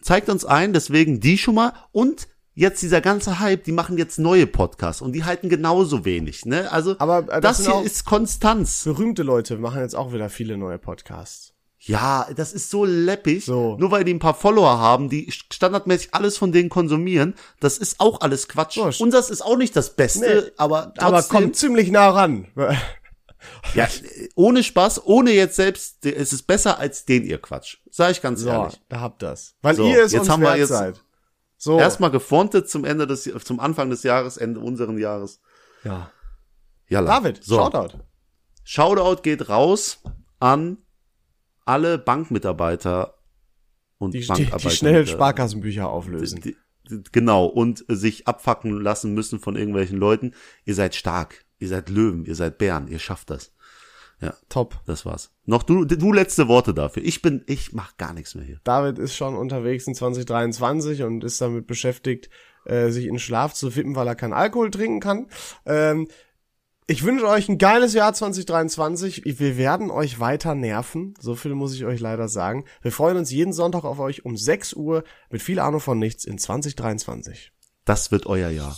[SPEAKER 1] Zeigt uns ein, deswegen die schon mal. Und jetzt dieser ganze Hype, die machen jetzt neue Podcasts und die halten genauso wenig. Ne? Also
[SPEAKER 2] Aber, äh, das
[SPEAKER 1] das, hier ist Konstanz.
[SPEAKER 2] Berühmte Leute machen jetzt auch wieder viele neue Podcasts.
[SPEAKER 1] Ja, das ist so läppig.
[SPEAKER 2] So.
[SPEAKER 1] Nur weil die ein paar Follower haben, die standardmäßig alles von denen konsumieren, das ist auch alles Quatsch.
[SPEAKER 2] St-
[SPEAKER 1] Unseres ist auch nicht das Beste,
[SPEAKER 2] Nee,
[SPEAKER 1] aber trotzdem,
[SPEAKER 2] Aber kommt ziemlich nah ran.
[SPEAKER 1] ja, ohne Spaß, ohne jetzt selbst, es ist besser als den ihr Quatsch. Sag ich ganz
[SPEAKER 2] So,
[SPEAKER 1] ehrlich.
[SPEAKER 2] da habt das. Weil
[SPEAKER 1] So,
[SPEAKER 2] ihr es
[SPEAKER 1] jetzt
[SPEAKER 2] uns
[SPEAKER 1] haben wir jetzt-
[SPEAKER 2] seid. So.
[SPEAKER 1] Erstmal gefrontet zum Ende des, zum Anfang des Jahres, Ende unseren Jahres.
[SPEAKER 2] Ja.
[SPEAKER 1] Ja,
[SPEAKER 2] David,
[SPEAKER 1] so.
[SPEAKER 2] Shoutout.
[SPEAKER 1] Shoutout geht raus an alle Bankmitarbeiter und
[SPEAKER 2] Die,
[SPEAKER 1] Bankarbeiter.
[SPEAKER 2] die schnell Sparkassenbücher auflösen.
[SPEAKER 1] Die, die, genau, und sich abfacken lassen müssen von irgendwelchen Leuten. Ihr seid stark, ihr seid Löwen, ihr seid Bären, ihr schafft das.
[SPEAKER 2] Top.
[SPEAKER 1] Das war's. Noch du, du letzte Worte dafür. Ich bin, ich mach gar nichts mehr hier.
[SPEAKER 2] David ist schon unterwegs in 2023 und ist damit beschäftigt, äh, sich in Schlaf zu fippen, weil er keinen Alkohol trinken kann. Ähm, ich wünsche euch ein geiles Jahr 2023. Wir werden euch weiter nerven. So viel muss ich euch leider sagen. Wir freuen uns jeden Sonntag auf euch um 6 Uhr mit viel Ahnung von nichts in 2023.
[SPEAKER 1] Das wird euer Jahr.